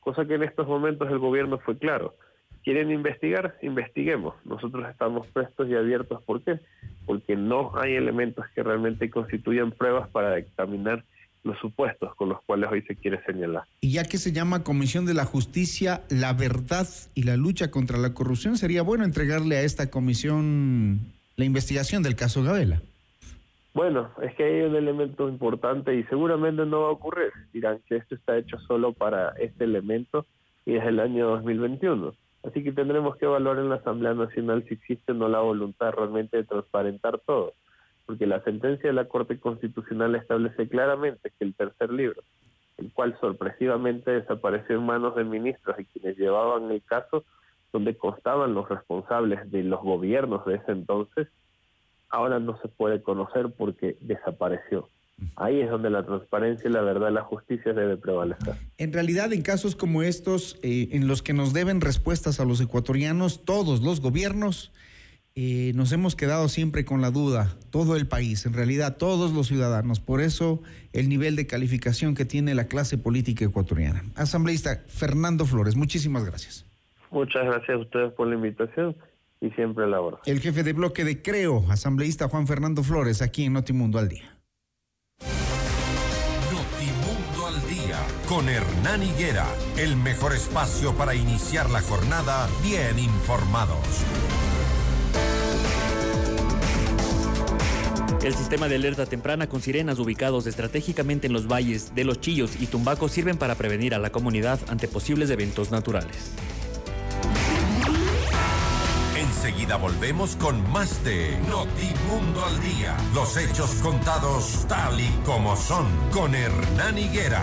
Cosa que en estos momentos el gobierno fue claro. ¿Quieren investigar? Investiguemos. Nosotros estamos prestos y abiertos. ¿Por qué? Porque no hay elementos que realmente constituyan pruebas para dictaminar los supuestos con los cuales hoy se quiere señalar. Y ya que se llama Comisión de la Justicia, la verdad y la lucha contra la corrupción, sería bueno entregarle a esta comisión la investigación del caso Gabela? Bueno, es que hay un elemento importante y seguramente no va a ocurrir. Dirán que esto está hecho solo para este elemento y es el año 2021. Así que tendremos que evaluar en la Asamblea Nacional si existe o no la voluntad realmente de transparentar todo. Porque la sentencia de la Corte Constitucional establece claramente que el tercer libro, el cual sorpresivamente desapareció en manos de ministros y quienes llevaban el caso, donde constaban los responsables de los gobiernos de ese entonces, ahora no se puede conocer porque desapareció. Ahí es donde la transparencia, la verdad, la justicia debe prevalecer. En realidad, en casos como estos, eh, en los que nos deben respuestas a los ecuatorianos, todos los gobiernos, eh, nos hemos quedado siempre con la duda, todo el país, en realidad todos los ciudadanos. Por eso el nivel de calificación que tiene la clase política ecuatoriana. Asambleísta Fernando Flores, muchísimas gracias. Muchas gracias a ustedes por la invitación y siempre a la hora. El jefe de bloque de Creo, asambleísta Juan Fernando Flores, aquí en Notimundo al Día. Notimundo al Día, con Hernán Higuera, el mejor espacio para iniciar la jornada bien informados. El sistema de alerta temprana con sirenas ubicados estratégicamente en los valles de Los Chillos y Tumbaco sirven para prevenir a la comunidad ante posibles eventos naturales. Enseguida volvemos con más de Notimundo al Día. Los hechos contados tal y como son con Hernán Higuera.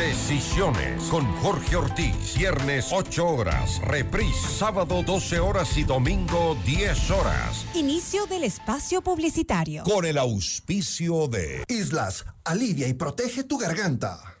Decisiones con Jorge Ortiz. Viernes 8 horas. Reprise sábado 12 horas y domingo 10 horas. Inicio del espacio publicitario. Con el auspicio de Islas, alivia y protege tu garganta.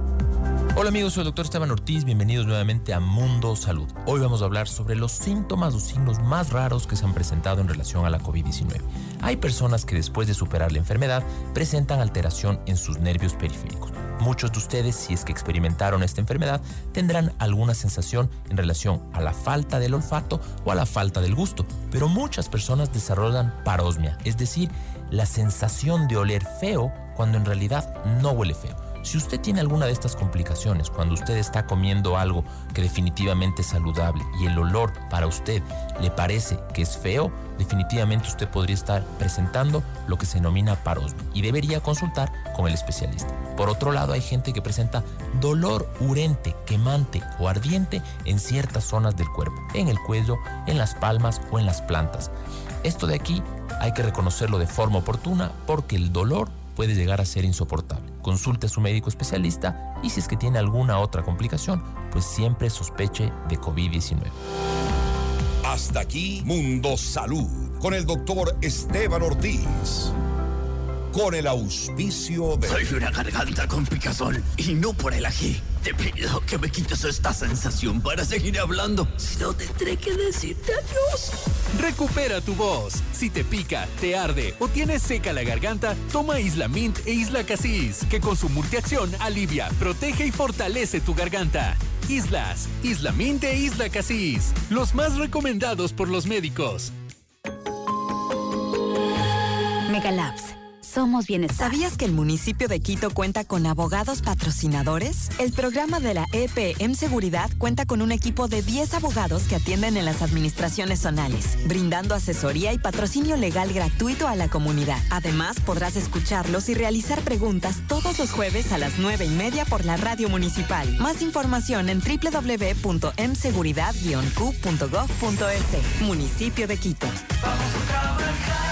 Hola amigos, soy el doctor Esteban Ortiz, bienvenidos nuevamente a Mundo Salud. Hoy vamos a hablar sobre los síntomas o signos más raros que se han presentado en relación a la COVID-19. Hay personas que después de superar la enfermedad presentan alteración en sus nervios periféricos. Muchos de ustedes, si es que experimentaron esta enfermedad, tendrán alguna sensación en relación a la falta del olfato o a la falta del gusto, pero muchas personas desarrollan parosmia, es decir, la sensación de oler feo cuando en realidad no huele feo. Si usted tiene alguna de estas complicaciones, cuando usted está comiendo algo que definitivamente es saludable y el olor para usted le parece que es feo, definitivamente usted podría estar presentando lo que se denomina parosmia y debería consultar con el especialista. Por otro lado, hay gente que presenta dolor urente, quemante o ardiente en ciertas zonas del cuerpo, en el cuello, en las palmas o en las plantas. Esto de aquí hay que reconocerlo de forma oportuna porque el dolor puede llegar a ser insoportable. Consulte a su médico especialista y si es que tiene alguna otra complicación, pues siempre sospeche de COVID-19. Hasta aquí Mundo Salud con el doctor Esteban Ortiz. Con el auspicio de... Soy una garganta con picazón y no por el ají. Te pido que me quites esta sensación para seguir hablando. Si no, tendré que decirte adiós. Recupera tu voz. Si te pica, te arde o tienes seca la garganta, toma Isla Mint e Isla Casis, que con su multiacción alivia, protege y fortalece tu garganta. Islas, Isla Mint e Isla Casis, los más recomendados por los médicos. Megalabs. Somos bienestar. ¿Sabías que el municipio de Quito cuenta con abogados patrocinadores? El programa de la EPM Seguridad cuenta con un equipo de 10 abogados que atienden en las administraciones zonales, brindando asesoría y patrocinio legal gratuito a la comunidad. Además, podrás escucharlos y realizar preguntas todos los jueves a las 9 y media por la radio municipal. Más información en www.mseguridad-q.gov.es. Municipio de Quito. La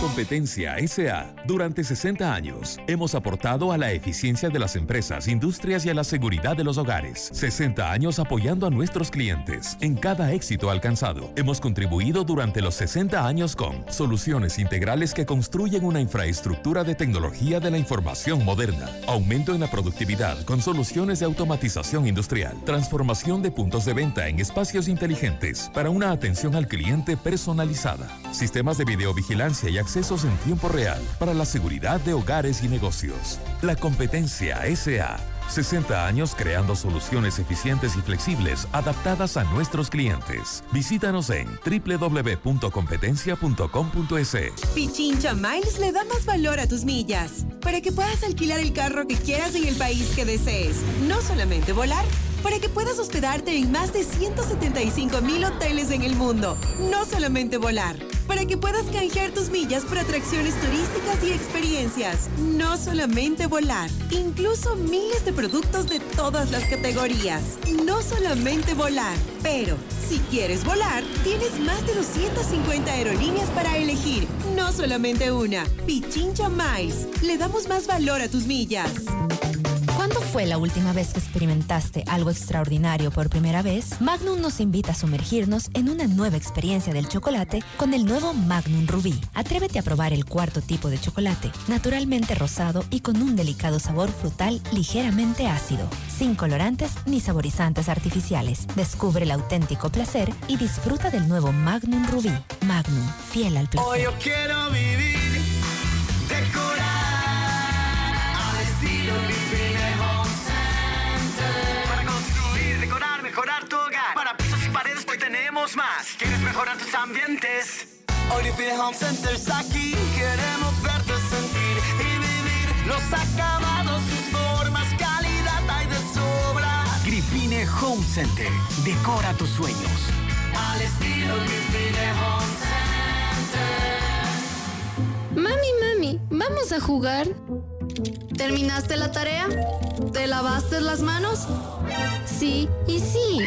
competencia SA. Durante 60 años hemos aportado a la eficiencia de las empresas, industrias y a la seguridad de los hogares. 60 años apoyando a nuestros clientes en cada éxito alcanzado. Hemos contribuido durante los 60 años con soluciones integrales que construyen una infraestructura de tecnología de la información moderna, aumento en la productividad con soluciones de automatización industrial, transformación de puntos de venta en espacios inteligentes para una atención al cliente personalizada, sistemas de videovigilancia y en tiempo real para la seguridad de hogares y negocios. La competencia SA. 60 años creando soluciones eficientes y flexibles adaptadas a nuestros clientes. Visítanos en www.competencia.com.es. Pichincha Miles le da más valor a tus millas para que puedas alquilar el carro que quieras en el país que desees. No solamente volar, para que puedas hospedarte en más de 175 mil hoteles en el mundo. No solamente volar, para que puedas canjear tus millas por atracciones turísticas y experiencias. No solamente volar, incluso miles de productos de todas las categorías. No solamente volar, pero si quieres volar, tienes más de 250 aerolíneas para elegir. No solamente una. Pichincha Miles. Le damos más valor a tus millas. ¿Cuándo fue la última vez que experimentaste algo extraordinario por primera vez? Magnum nos invita a sumergirnos en una nueva experiencia del chocolate con el nuevo Magnum Rubí. Atrévete a probar el cuarto tipo de chocolate, naturalmente rosado y con un delicado sabor frutal ligeramente ácido, sin colorantes ni saborizantes artificiales. Descubre el auténtico placer y disfruta del nuevo Magnum Rubí. Magnum, fiel al placer. Hoy yo quiero vivir, más. ¿Quieres mejorar tus ambientes? Hoy Living Home Center está aquí. Queremos verte sentir y vivir los acabados, sus formas, calidad hay de sobra. Grifine Home Center. Decora tus sueños. Al estilo Grifine Home Center. Mami, mami, ¿vamos a jugar? ¿Terminaste la tarea? ¿Te lavaste las manos? Sí, y sí.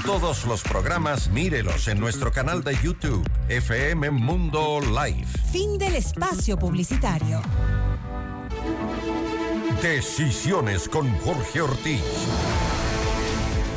Todos los programas mírelos en nuestro canal de YouTube, FM Mundo Live. Fin del espacio publicitario. Decisiones con Jorge Ortiz.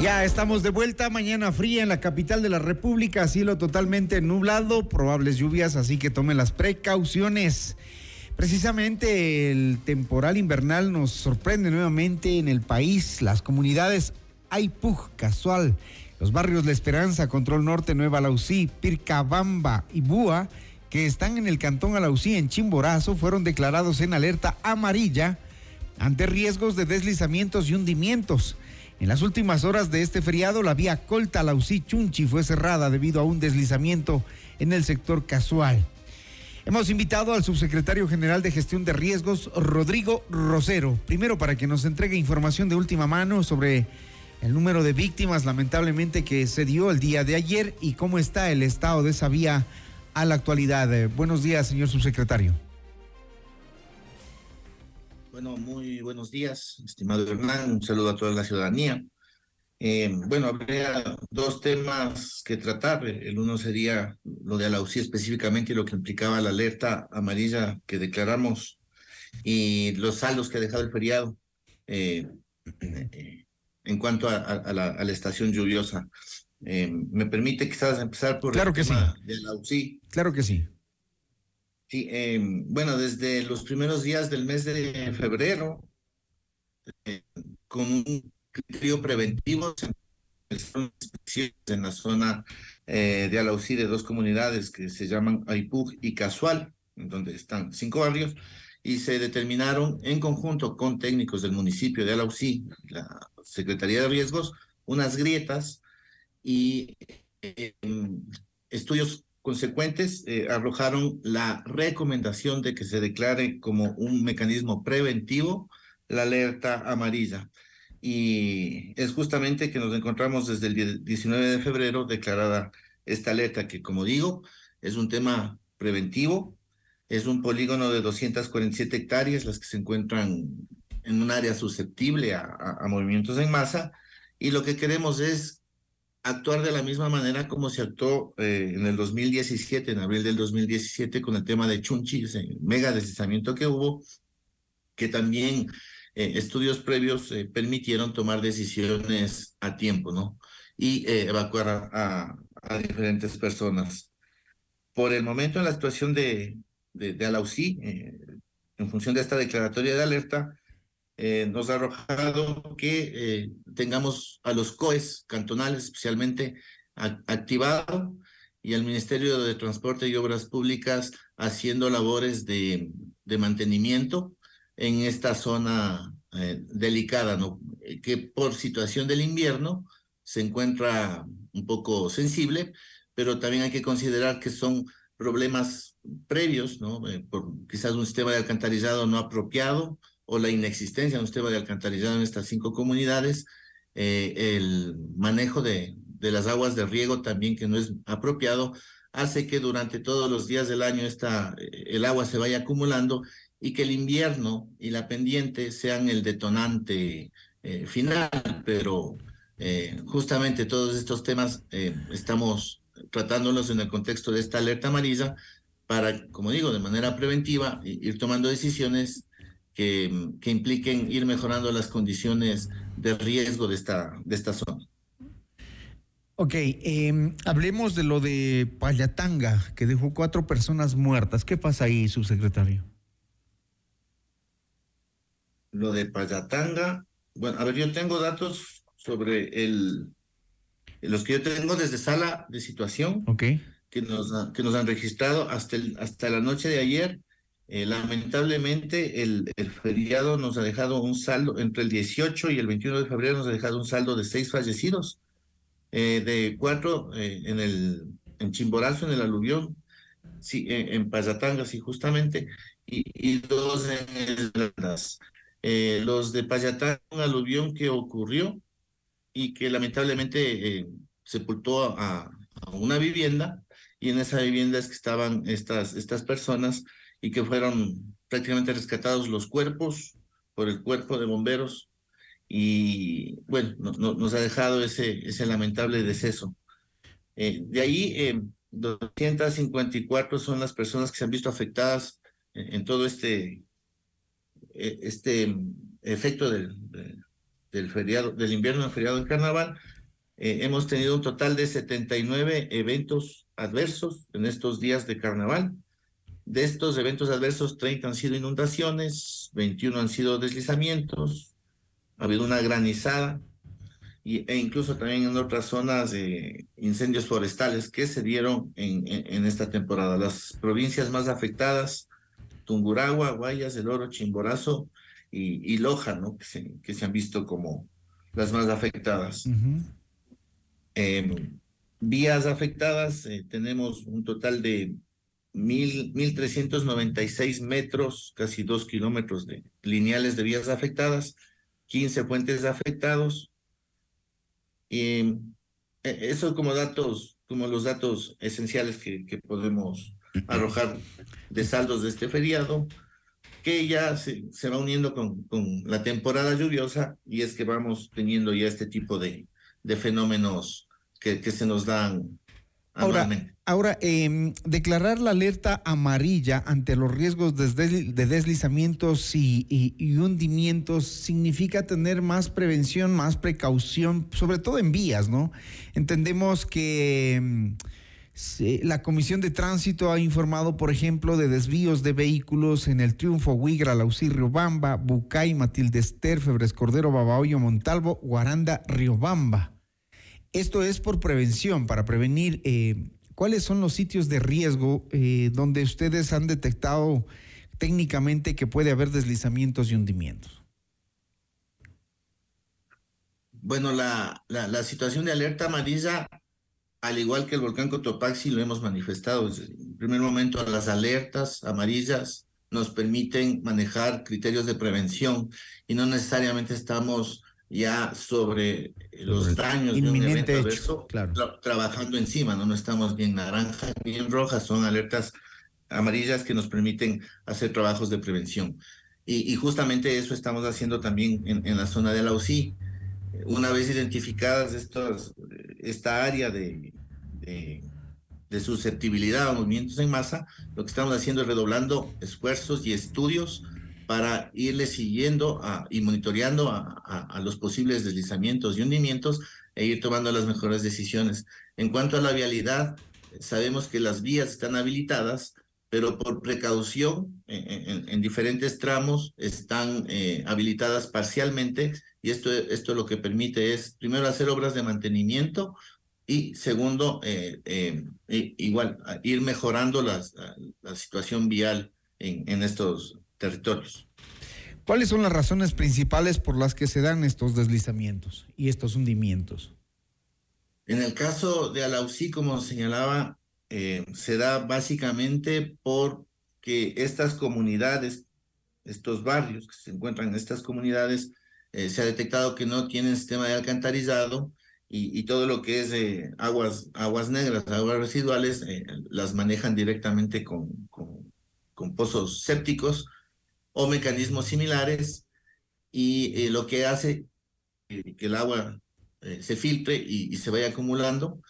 Ya estamos de vuelta, mañana fría en la capital de la República, cielo totalmente nublado, probables lluvias, así que tomen las precauciones. Precisamente el temporal invernal nos sorprende nuevamente en el país, las comunidades Aipug, Casual, los barrios La Esperanza, Control Norte, Nueva Lausí, Pircabamba y Búa, que están en el cantón Alausí en Chimborazo, fueron declarados en alerta amarilla ante riesgos de deslizamientos y hundimientos. En las últimas horas de este feriado, la vía Colta Lausí Chunchi fue cerrada debido a un deslizamiento en el sector casual. Hemos invitado al subsecretario general de Gestión de Riesgos, Rodrigo Rosero, primero para que nos entregue información de última mano sobre el número de víctimas lamentablemente que se dio el día de ayer y cómo está el estado de esa vía a la actualidad. Buenos días, señor subsecretario. Bueno, muy buenos días, estimado Hernán. Un saludo a toda la ciudadanía. Eh, bueno, habría dos temas que tratar. El uno sería lo de Alausí específicamente y lo que implicaba la alerta amarilla que declaramos y los saldos que ha dejado el feriado eh, en cuanto a, a, la, a, la, estación lluviosa. Eh, ¿Me permite quizás empezar por claro el que tema sí. de Alausí? Claro que sí. Sí, eh, bueno, desde los primeros días del mes de febrero, eh, con un criterio preventivo, se en la zona eh, de Alausí de dos comunidades que se llaman Aipug y Casual, en donde están cinco barrios, y se determinaron en conjunto con técnicos del municipio de Alausí, la Secretaría de Riesgos, unas grietas y estudios consecuentes eh, arrojaron la recomendación de que se declare como un mecanismo preventivo la alerta amarilla. Y es justamente que nos encontramos desde el 19 de febrero declarada esta alerta, que como digo, es un tema preventivo, es un polígono de 247 hectáreas, las que se encuentran en un área susceptible a, movimientos en masa, y lo que queremos es actuar de la misma manera como se actuó eh, en el 2017, en abril del 2017, con el tema de Chunchi, ese mega deslizamiento que hubo, que también eh, estudios previos eh, permitieron tomar decisiones a tiempo, ¿no? Y evacuar a, diferentes personas. Por el momento, en la situación de, de, de Alausí, en función de esta declaratoria de alerta, eh, nos ha arrojado que eh, tengamos a los COES cantonales especialmente activado y al Ministerio de Transporte y Obras Públicas haciendo labores de, de mantenimiento en esta zona eh, delicada, ¿no? que por situación del invierno se encuentra un poco sensible, pero también hay que considerar que son problemas previos, ¿no? por quizás un sistema de alcantarillado no apropiado, o la inexistencia de un sistema de alcantarillado en estas cinco comunidades, eh, el manejo de, de, las aguas de riego también que no es apropiado, hace que durante todos los días del año esta, el agua se vaya acumulando y que el invierno y la pendiente sean el detonante final, pero justamente todos estos temas estamos tratándolos en el contexto de esta alerta amarilla para, como digo, de manera preventiva, ir tomando decisiones que, que impliquen ir mejorando las condiciones de riesgo de esta, de esta zona. Ok, eh, hablemos de lo de Payatanga, que dejó cuatro personas muertas. ¿Qué pasa ahí, subsecretario? Lo de Payatanga, bueno, a ver, yo tengo datos sobre el, los que yo tengo desde sala de situación, okay. que, nos, que nos han registrado hasta, el, hasta la noche de ayer. Eh, lamentablemente, el, feriado nos ha dejado un saldo, entre el 18 y el 21 de febrero nos ha dejado un saldo de seis fallecidos eh, de cuatro eh, en el en Chimborazo, en el aluvión, sí, en, Payatanga, sí, justamente, y, dos en los de Payatanga, un aluvión que ocurrió y que lamentablemente sepultó a, a, una vivienda, y en esa vivienda es que estaban estas, estas personas y que fueron prácticamente rescatados los cuerpos por el cuerpo de bomberos y bueno, no, no, nos ha dejado ese, ese lamentable deceso. Eh, de ahí, eh, 254 son las personas que se han visto afectadas en, en todo este, este efecto del, del feriado, del invierno del feriado del carnaval. Eh, hemos tenido un total de 79 eventos adversos en estos días de carnaval. De estos eventos adversos, 30 han sido inundaciones, 21 han sido deslizamientos, ha habido una granizada y, e incluso también en otras zonas de incendios forestales que se dieron en, en, en, esta temporada. Las provincias más afectadas, Tunguragua, Guayas, El Oro, Chimborazo y, y Loja, ¿no? que, se, que se han visto como las más afectadas. Uh -huh. eh, vías afectadas, eh, tenemos un total de mil, 1.396 metros, casi dos kilómetros de lineales de vías afectadas 15 puentes afectados. Y eso como datos, como los datos esenciales que, que podemos arrojar de saldos de este feriado, que ya se, se va uniendo con, con, la temporada lluviosa y es que vamos teniendo ya este tipo de, de fenómenos que, que se nos dan Ahora, ahora eh, declarar la alerta amarilla ante los riesgos de, desli de deslizamientos y, y, y, hundimientos significa tener más prevención, más precaución, sobre todo en vías, ¿no? Entendemos que eh, la Comisión de Tránsito ha informado, por ejemplo, de desvíos de vehículos en el Triunfo, Huigra, Lausí, Riobamba, Bucay, Matilde Ester, Febres Cordero, Babahoyo, Montalvo, Guaranda, Riobamba. Esto es por prevención, para prevenir. Eh, ¿Cuáles son los sitios de riesgo eh, donde ustedes han detectado técnicamente que puede haber deslizamientos y hundimientos? Bueno, la, la, la situación de alerta amarilla, al igual que el volcán Cotopaxi, lo hemos manifestado. En primer momento, las alertas amarillas nos permiten manejar criterios de prevención y no necesariamente estamos ya sobre los daños de un evento hecho, adverso, claro. tra trabajando encima, ¿no? No estamos bien naranjas, bien rojas, son alertas amarillas que nos permiten hacer trabajos de prevención. Y, y justamente eso estamos haciendo también en, en, la zona de la UCI. Una vez identificadas estos, esta área de, de, de susceptibilidad a movimientos en masa, lo que estamos haciendo es redoblando esfuerzos y estudios para irle siguiendo y monitoreando a, los posibles deslizamientos y hundimientos e ir tomando las mejores decisiones. En cuanto a la vialidad, sabemos que las vías están habilitadas, pero por precaución en, en, en diferentes tramos están eh, habilitadas parcialmente y esto, esto lo que permite es, primero, hacer obras de mantenimiento y segundo, eh, eh, igual, ir mejorando la situación vial en, en estos territorios. ¿Cuáles son las razones principales por las que se dan estos deslizamientos y estos hundimientos? En el caso de Alausí, como señalaba, eh, se da básicamente porque estas comunidades, estos barrios que se encuentran en estas comunidades, eh, se ha detectado que no tienen sistema de alcantarillado y, y todo lo que es eh, aguas, aguas negras, aguas residuales, las manejan directamente con, con, con pozos sépticos o mecanismos similares y eh, lo que hace que el agua eh, se filtre y, se vaya acumulando,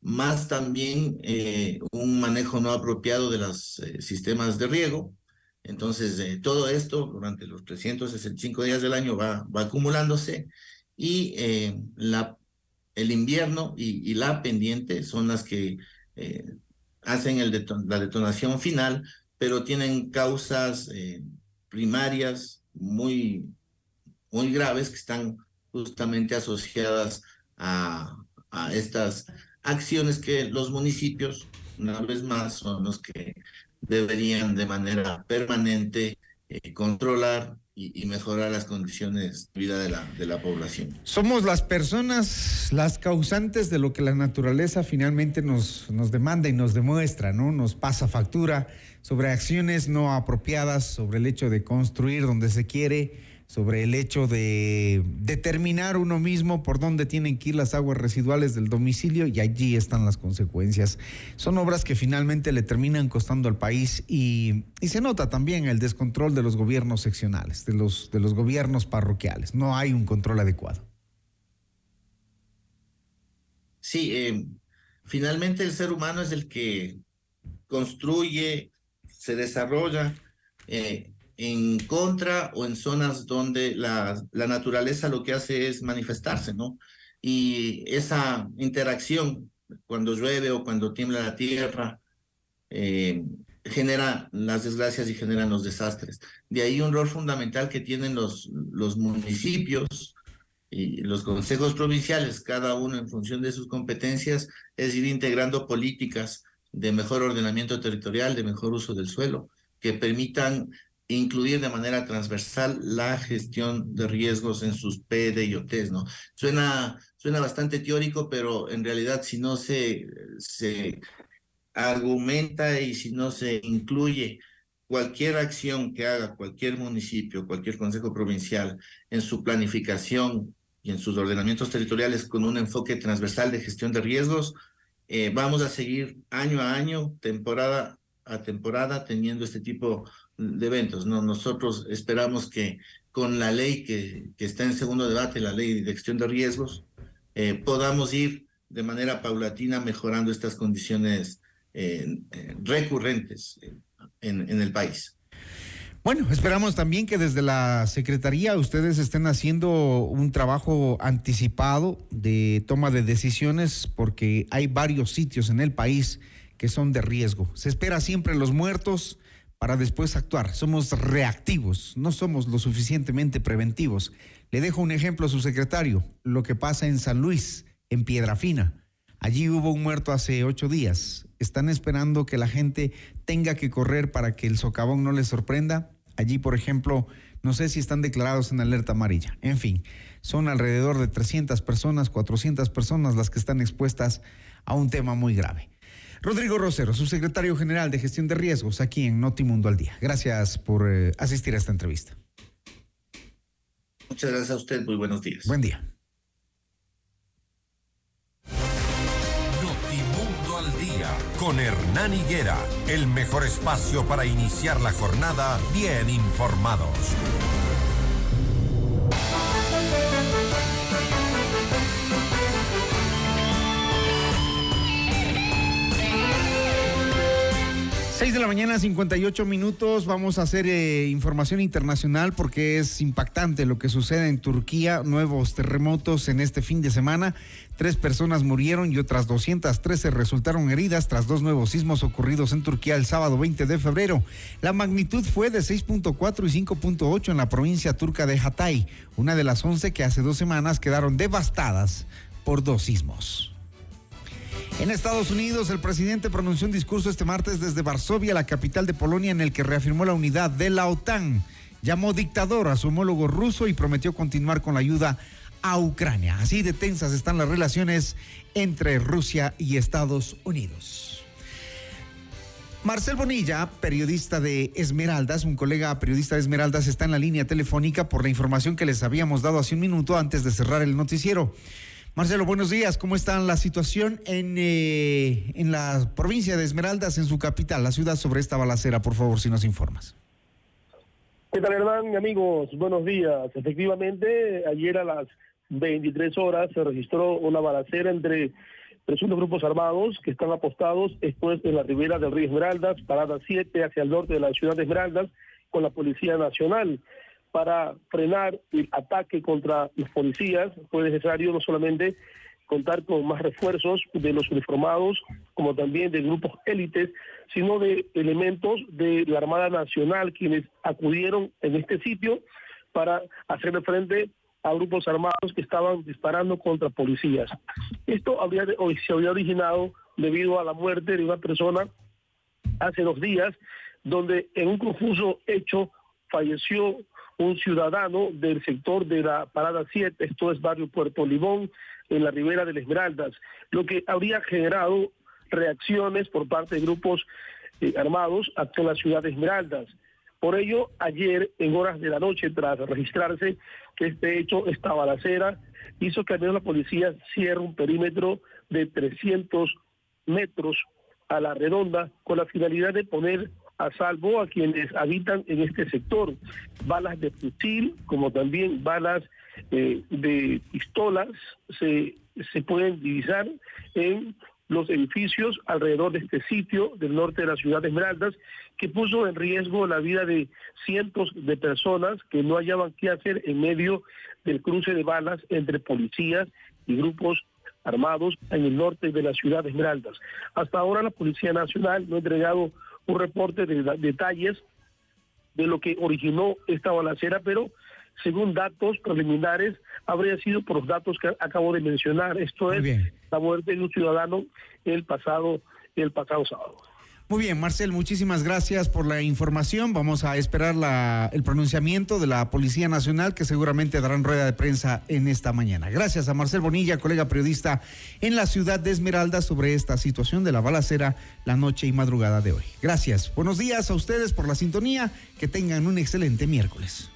más también eh, un manejo no apropiado de los eh, sistemas de riego. Entonces, todo esto durante los 365 días del año va, va acumulándose y la, el invierno y, la pendiente son las que hacen el la detonación final, pero tienen causas primarias muy, muy graves que están justamente asociadas a, estas acciones que los municipios, una vez más, son los que deberían de manera permanente eh, controlar y, mejorar las condiciones de vida de la, de la población. Somos las personas las causantes de lo que la naturaleza finalmente nos, nos demanda y nos demuestra, ¿no? Nos pasa factura sobre acciones no apropiadas, sobre el hecho de construir donde se quiere, sobre el hecho de determinar uno mismo por dónde tienen que ir las aguas residuales del domicilio y allí están las consecuencias. Son obras que finalmente le terminan costando al país y, se nota también el descontrol de los gobiernos seccionales, de los, de los gobiernos parroquiales. No hay un control adecuado. Sí, eh, finalmente el ser humano es el que construye, se desarrolla. Eh, en contra o en zonas donde la, la naturaleza lo que hace es manifestarse, ¿no? Y esa interacción cuando llueve o cuando tiembla la tierra eh, genera las desgracias y generan los desastres. De ahí un rol fundamental que tienen los, los municipios y los consejos provinciales, cada uno en función de sus competencias, es ir integrando políticas de mejor ordenamiento territorial, de mejor uso del suelo, que permitan incluir de manera transversal la gestión de riesgos en sus PD y ¿no? Suena, suena bastante teórico, pero en realidad si no se, se argumenta y si no se incluye cualquier acción que haga cualquier municipio, cualquier consejo provincial en su planificación y en sus ordenamientos territoriales con un enfoque transversal de gestión de riesgos, eh, vamos a seguir año a año, temporada a temporada, teniendo este tipo de eventos. ¿no? Nosotros esperamos que con la ley que, está en segundo debate, la ley de gestión de riesgos, eh, podamos ir de manera paulatina mejorando estas condiciones eh, recurrentes en, en el país. Bueno, esperamos también que desde la Secretaría ustedes estén haciendo un trabajo anticipado de toma de decisiones porque hay varios sitios en el país que son de riesgo. Se espera siempre los muertos, para después actuar. Somos reactivos, no somos lo suficientemente preventivos. Le dejo un ejemplo a su secretario, lo que pasa en San Luis, en Piedrafina. Allí hubo un muerto hace ocho días. Están esperando que la gente tenga que correr para que el socavón no les sorprenda. Allí, por ejemplo, no sé si están declarados en alerta amarilla. En fin, son alrededor de 300 personas, 400 personas las que están expuestas a un tema muy grave. Rodrigo Rosero, subsecretario general de Gestión de Riesgos aquí en Notimundo al Día. Gracias por eh, asistir a esta entrevista. Muchas gracias a usted, muy buenos días. Buen día. Con Hernán Higuera, el mejor espacio para iniciar la jornada bien informados. 6 de la mañana, 58 minutos. Vamos a hacer eh, información internacional porque es impactante lo que sucede en Turquía. Nuevos terremotos en este fin de semana. Tres personas murieron y otras 213 resultaron heridas tras dos nuevos sismos ocurridos en Turquía el sábado 20 de febrero. La magnitud fue de 6.4 y 5.8 en la provincia turca de Hatay, una de las 11 que hace dos semanas quedaron devastadas por dos sismos. En Estados Unidos, el presidente pronunció un discurso este martes desde Varsovia, la capital de Polonia, en el que reafirmó la unidad de la OTAN. Llamó dictador a su homólogo ruso y prometió continuar con la ayuda a Ucrania. Así de tensas están las relaciones entre Rusia y Estados Unidos. Marcel Bonilla, periodista de Esmeraldas, un colega periodista de Esmeraldas, está en la línea telefónica por la información que les habíamos dado hace un minuto antes de cerrar el noticiero. Marcelo, buenos días. ¿Cómo está la situación en, eh, en la provincia de Esmeraldas, en su capital, la ciudad, sobre esta balacera? Por favor, si nos informas. ¿Qué tal, Hernán? Amigos, buenos días. Efectivamente, ayer a las 23 horas se registró una balacera entre presuntos grupos armados que están apostados después en la ribera del río Esmeraldas, parada 7 hacia el norte de la ciudad de Esmeraldas, con la Policía Nacional. Para frenar el ataque contra los policías fue necesario no solamente contar con más refuerzos de los uniformados, como también de grupos élites, sino de elementos de la Armada Nacional quienes acudieron en este sitio para hacerle frente a grupos armados que estaban disparando contra policías. Esto se había originado debido a la muerte de una persona hace dos días, donde en un confuso hecho falleció un ciudadano del sector de la Parada 7, esto es barrio Puerto Limón, en la ribera de Esmeraldas, lo que habría generado reacciones por parte de grupos eh, armados hacia la ciudad de Esmeraldas. Por ello, ayer, en horas de la noche, tras registrarse que este hecho, esta balacera, hizo que al menos la policía cierre un perímetro de 300 metros a la redonda con la finalidad de poner a salvo a quienes habitan en este sector. Balas de fusil, como también balas eh, de pistolas, se, se pueden divisar en los edificios alrededor de este sitio del norte de la ciudad de Esmeraldas, que puso en riesgo la vida de cientos de personas que no hallaban qué hacer en medio del cruce de balas entre policías y grupos armados en el norte de la ciudad de Esmeraldas. Hasta ahora la Policía Nacional no ha entregado un reporte de detalles de lo que originó esta balacera, pero según datos preliminares, habría sido por los datos que acabo de mencionar. Esto es la muerte de un ciudadano el pasado, el pasado sábado. Muy bien, Marcel, muchísimas gracias por la información. Vamos a esperar el pronunciamiento de la Policía Nacional que seguramente darán rueda de prensa en esta mañana. Gracias a Marcel Bonilla, colega periodista en la ciudad de Esmeralda sobre esta situación de la balacera la noche y madrugada de hoy. Gracias. Buenos días a ustedes por la sintonía. Que tengan un excelente miércoles.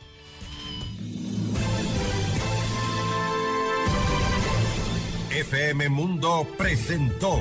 FM Mundo presentó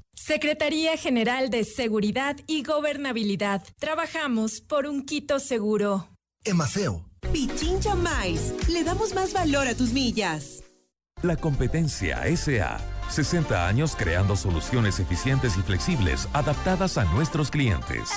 Secretaría General de Seguridad y Gobernabilidad. Trabajamos por un Quito seguro. Emaceo. Pichincha Mais. Le damos más valor a tus millas. La competencia SA. 60 años creando soluciones eficientes y flexibles adaptadas a nuestros clientes.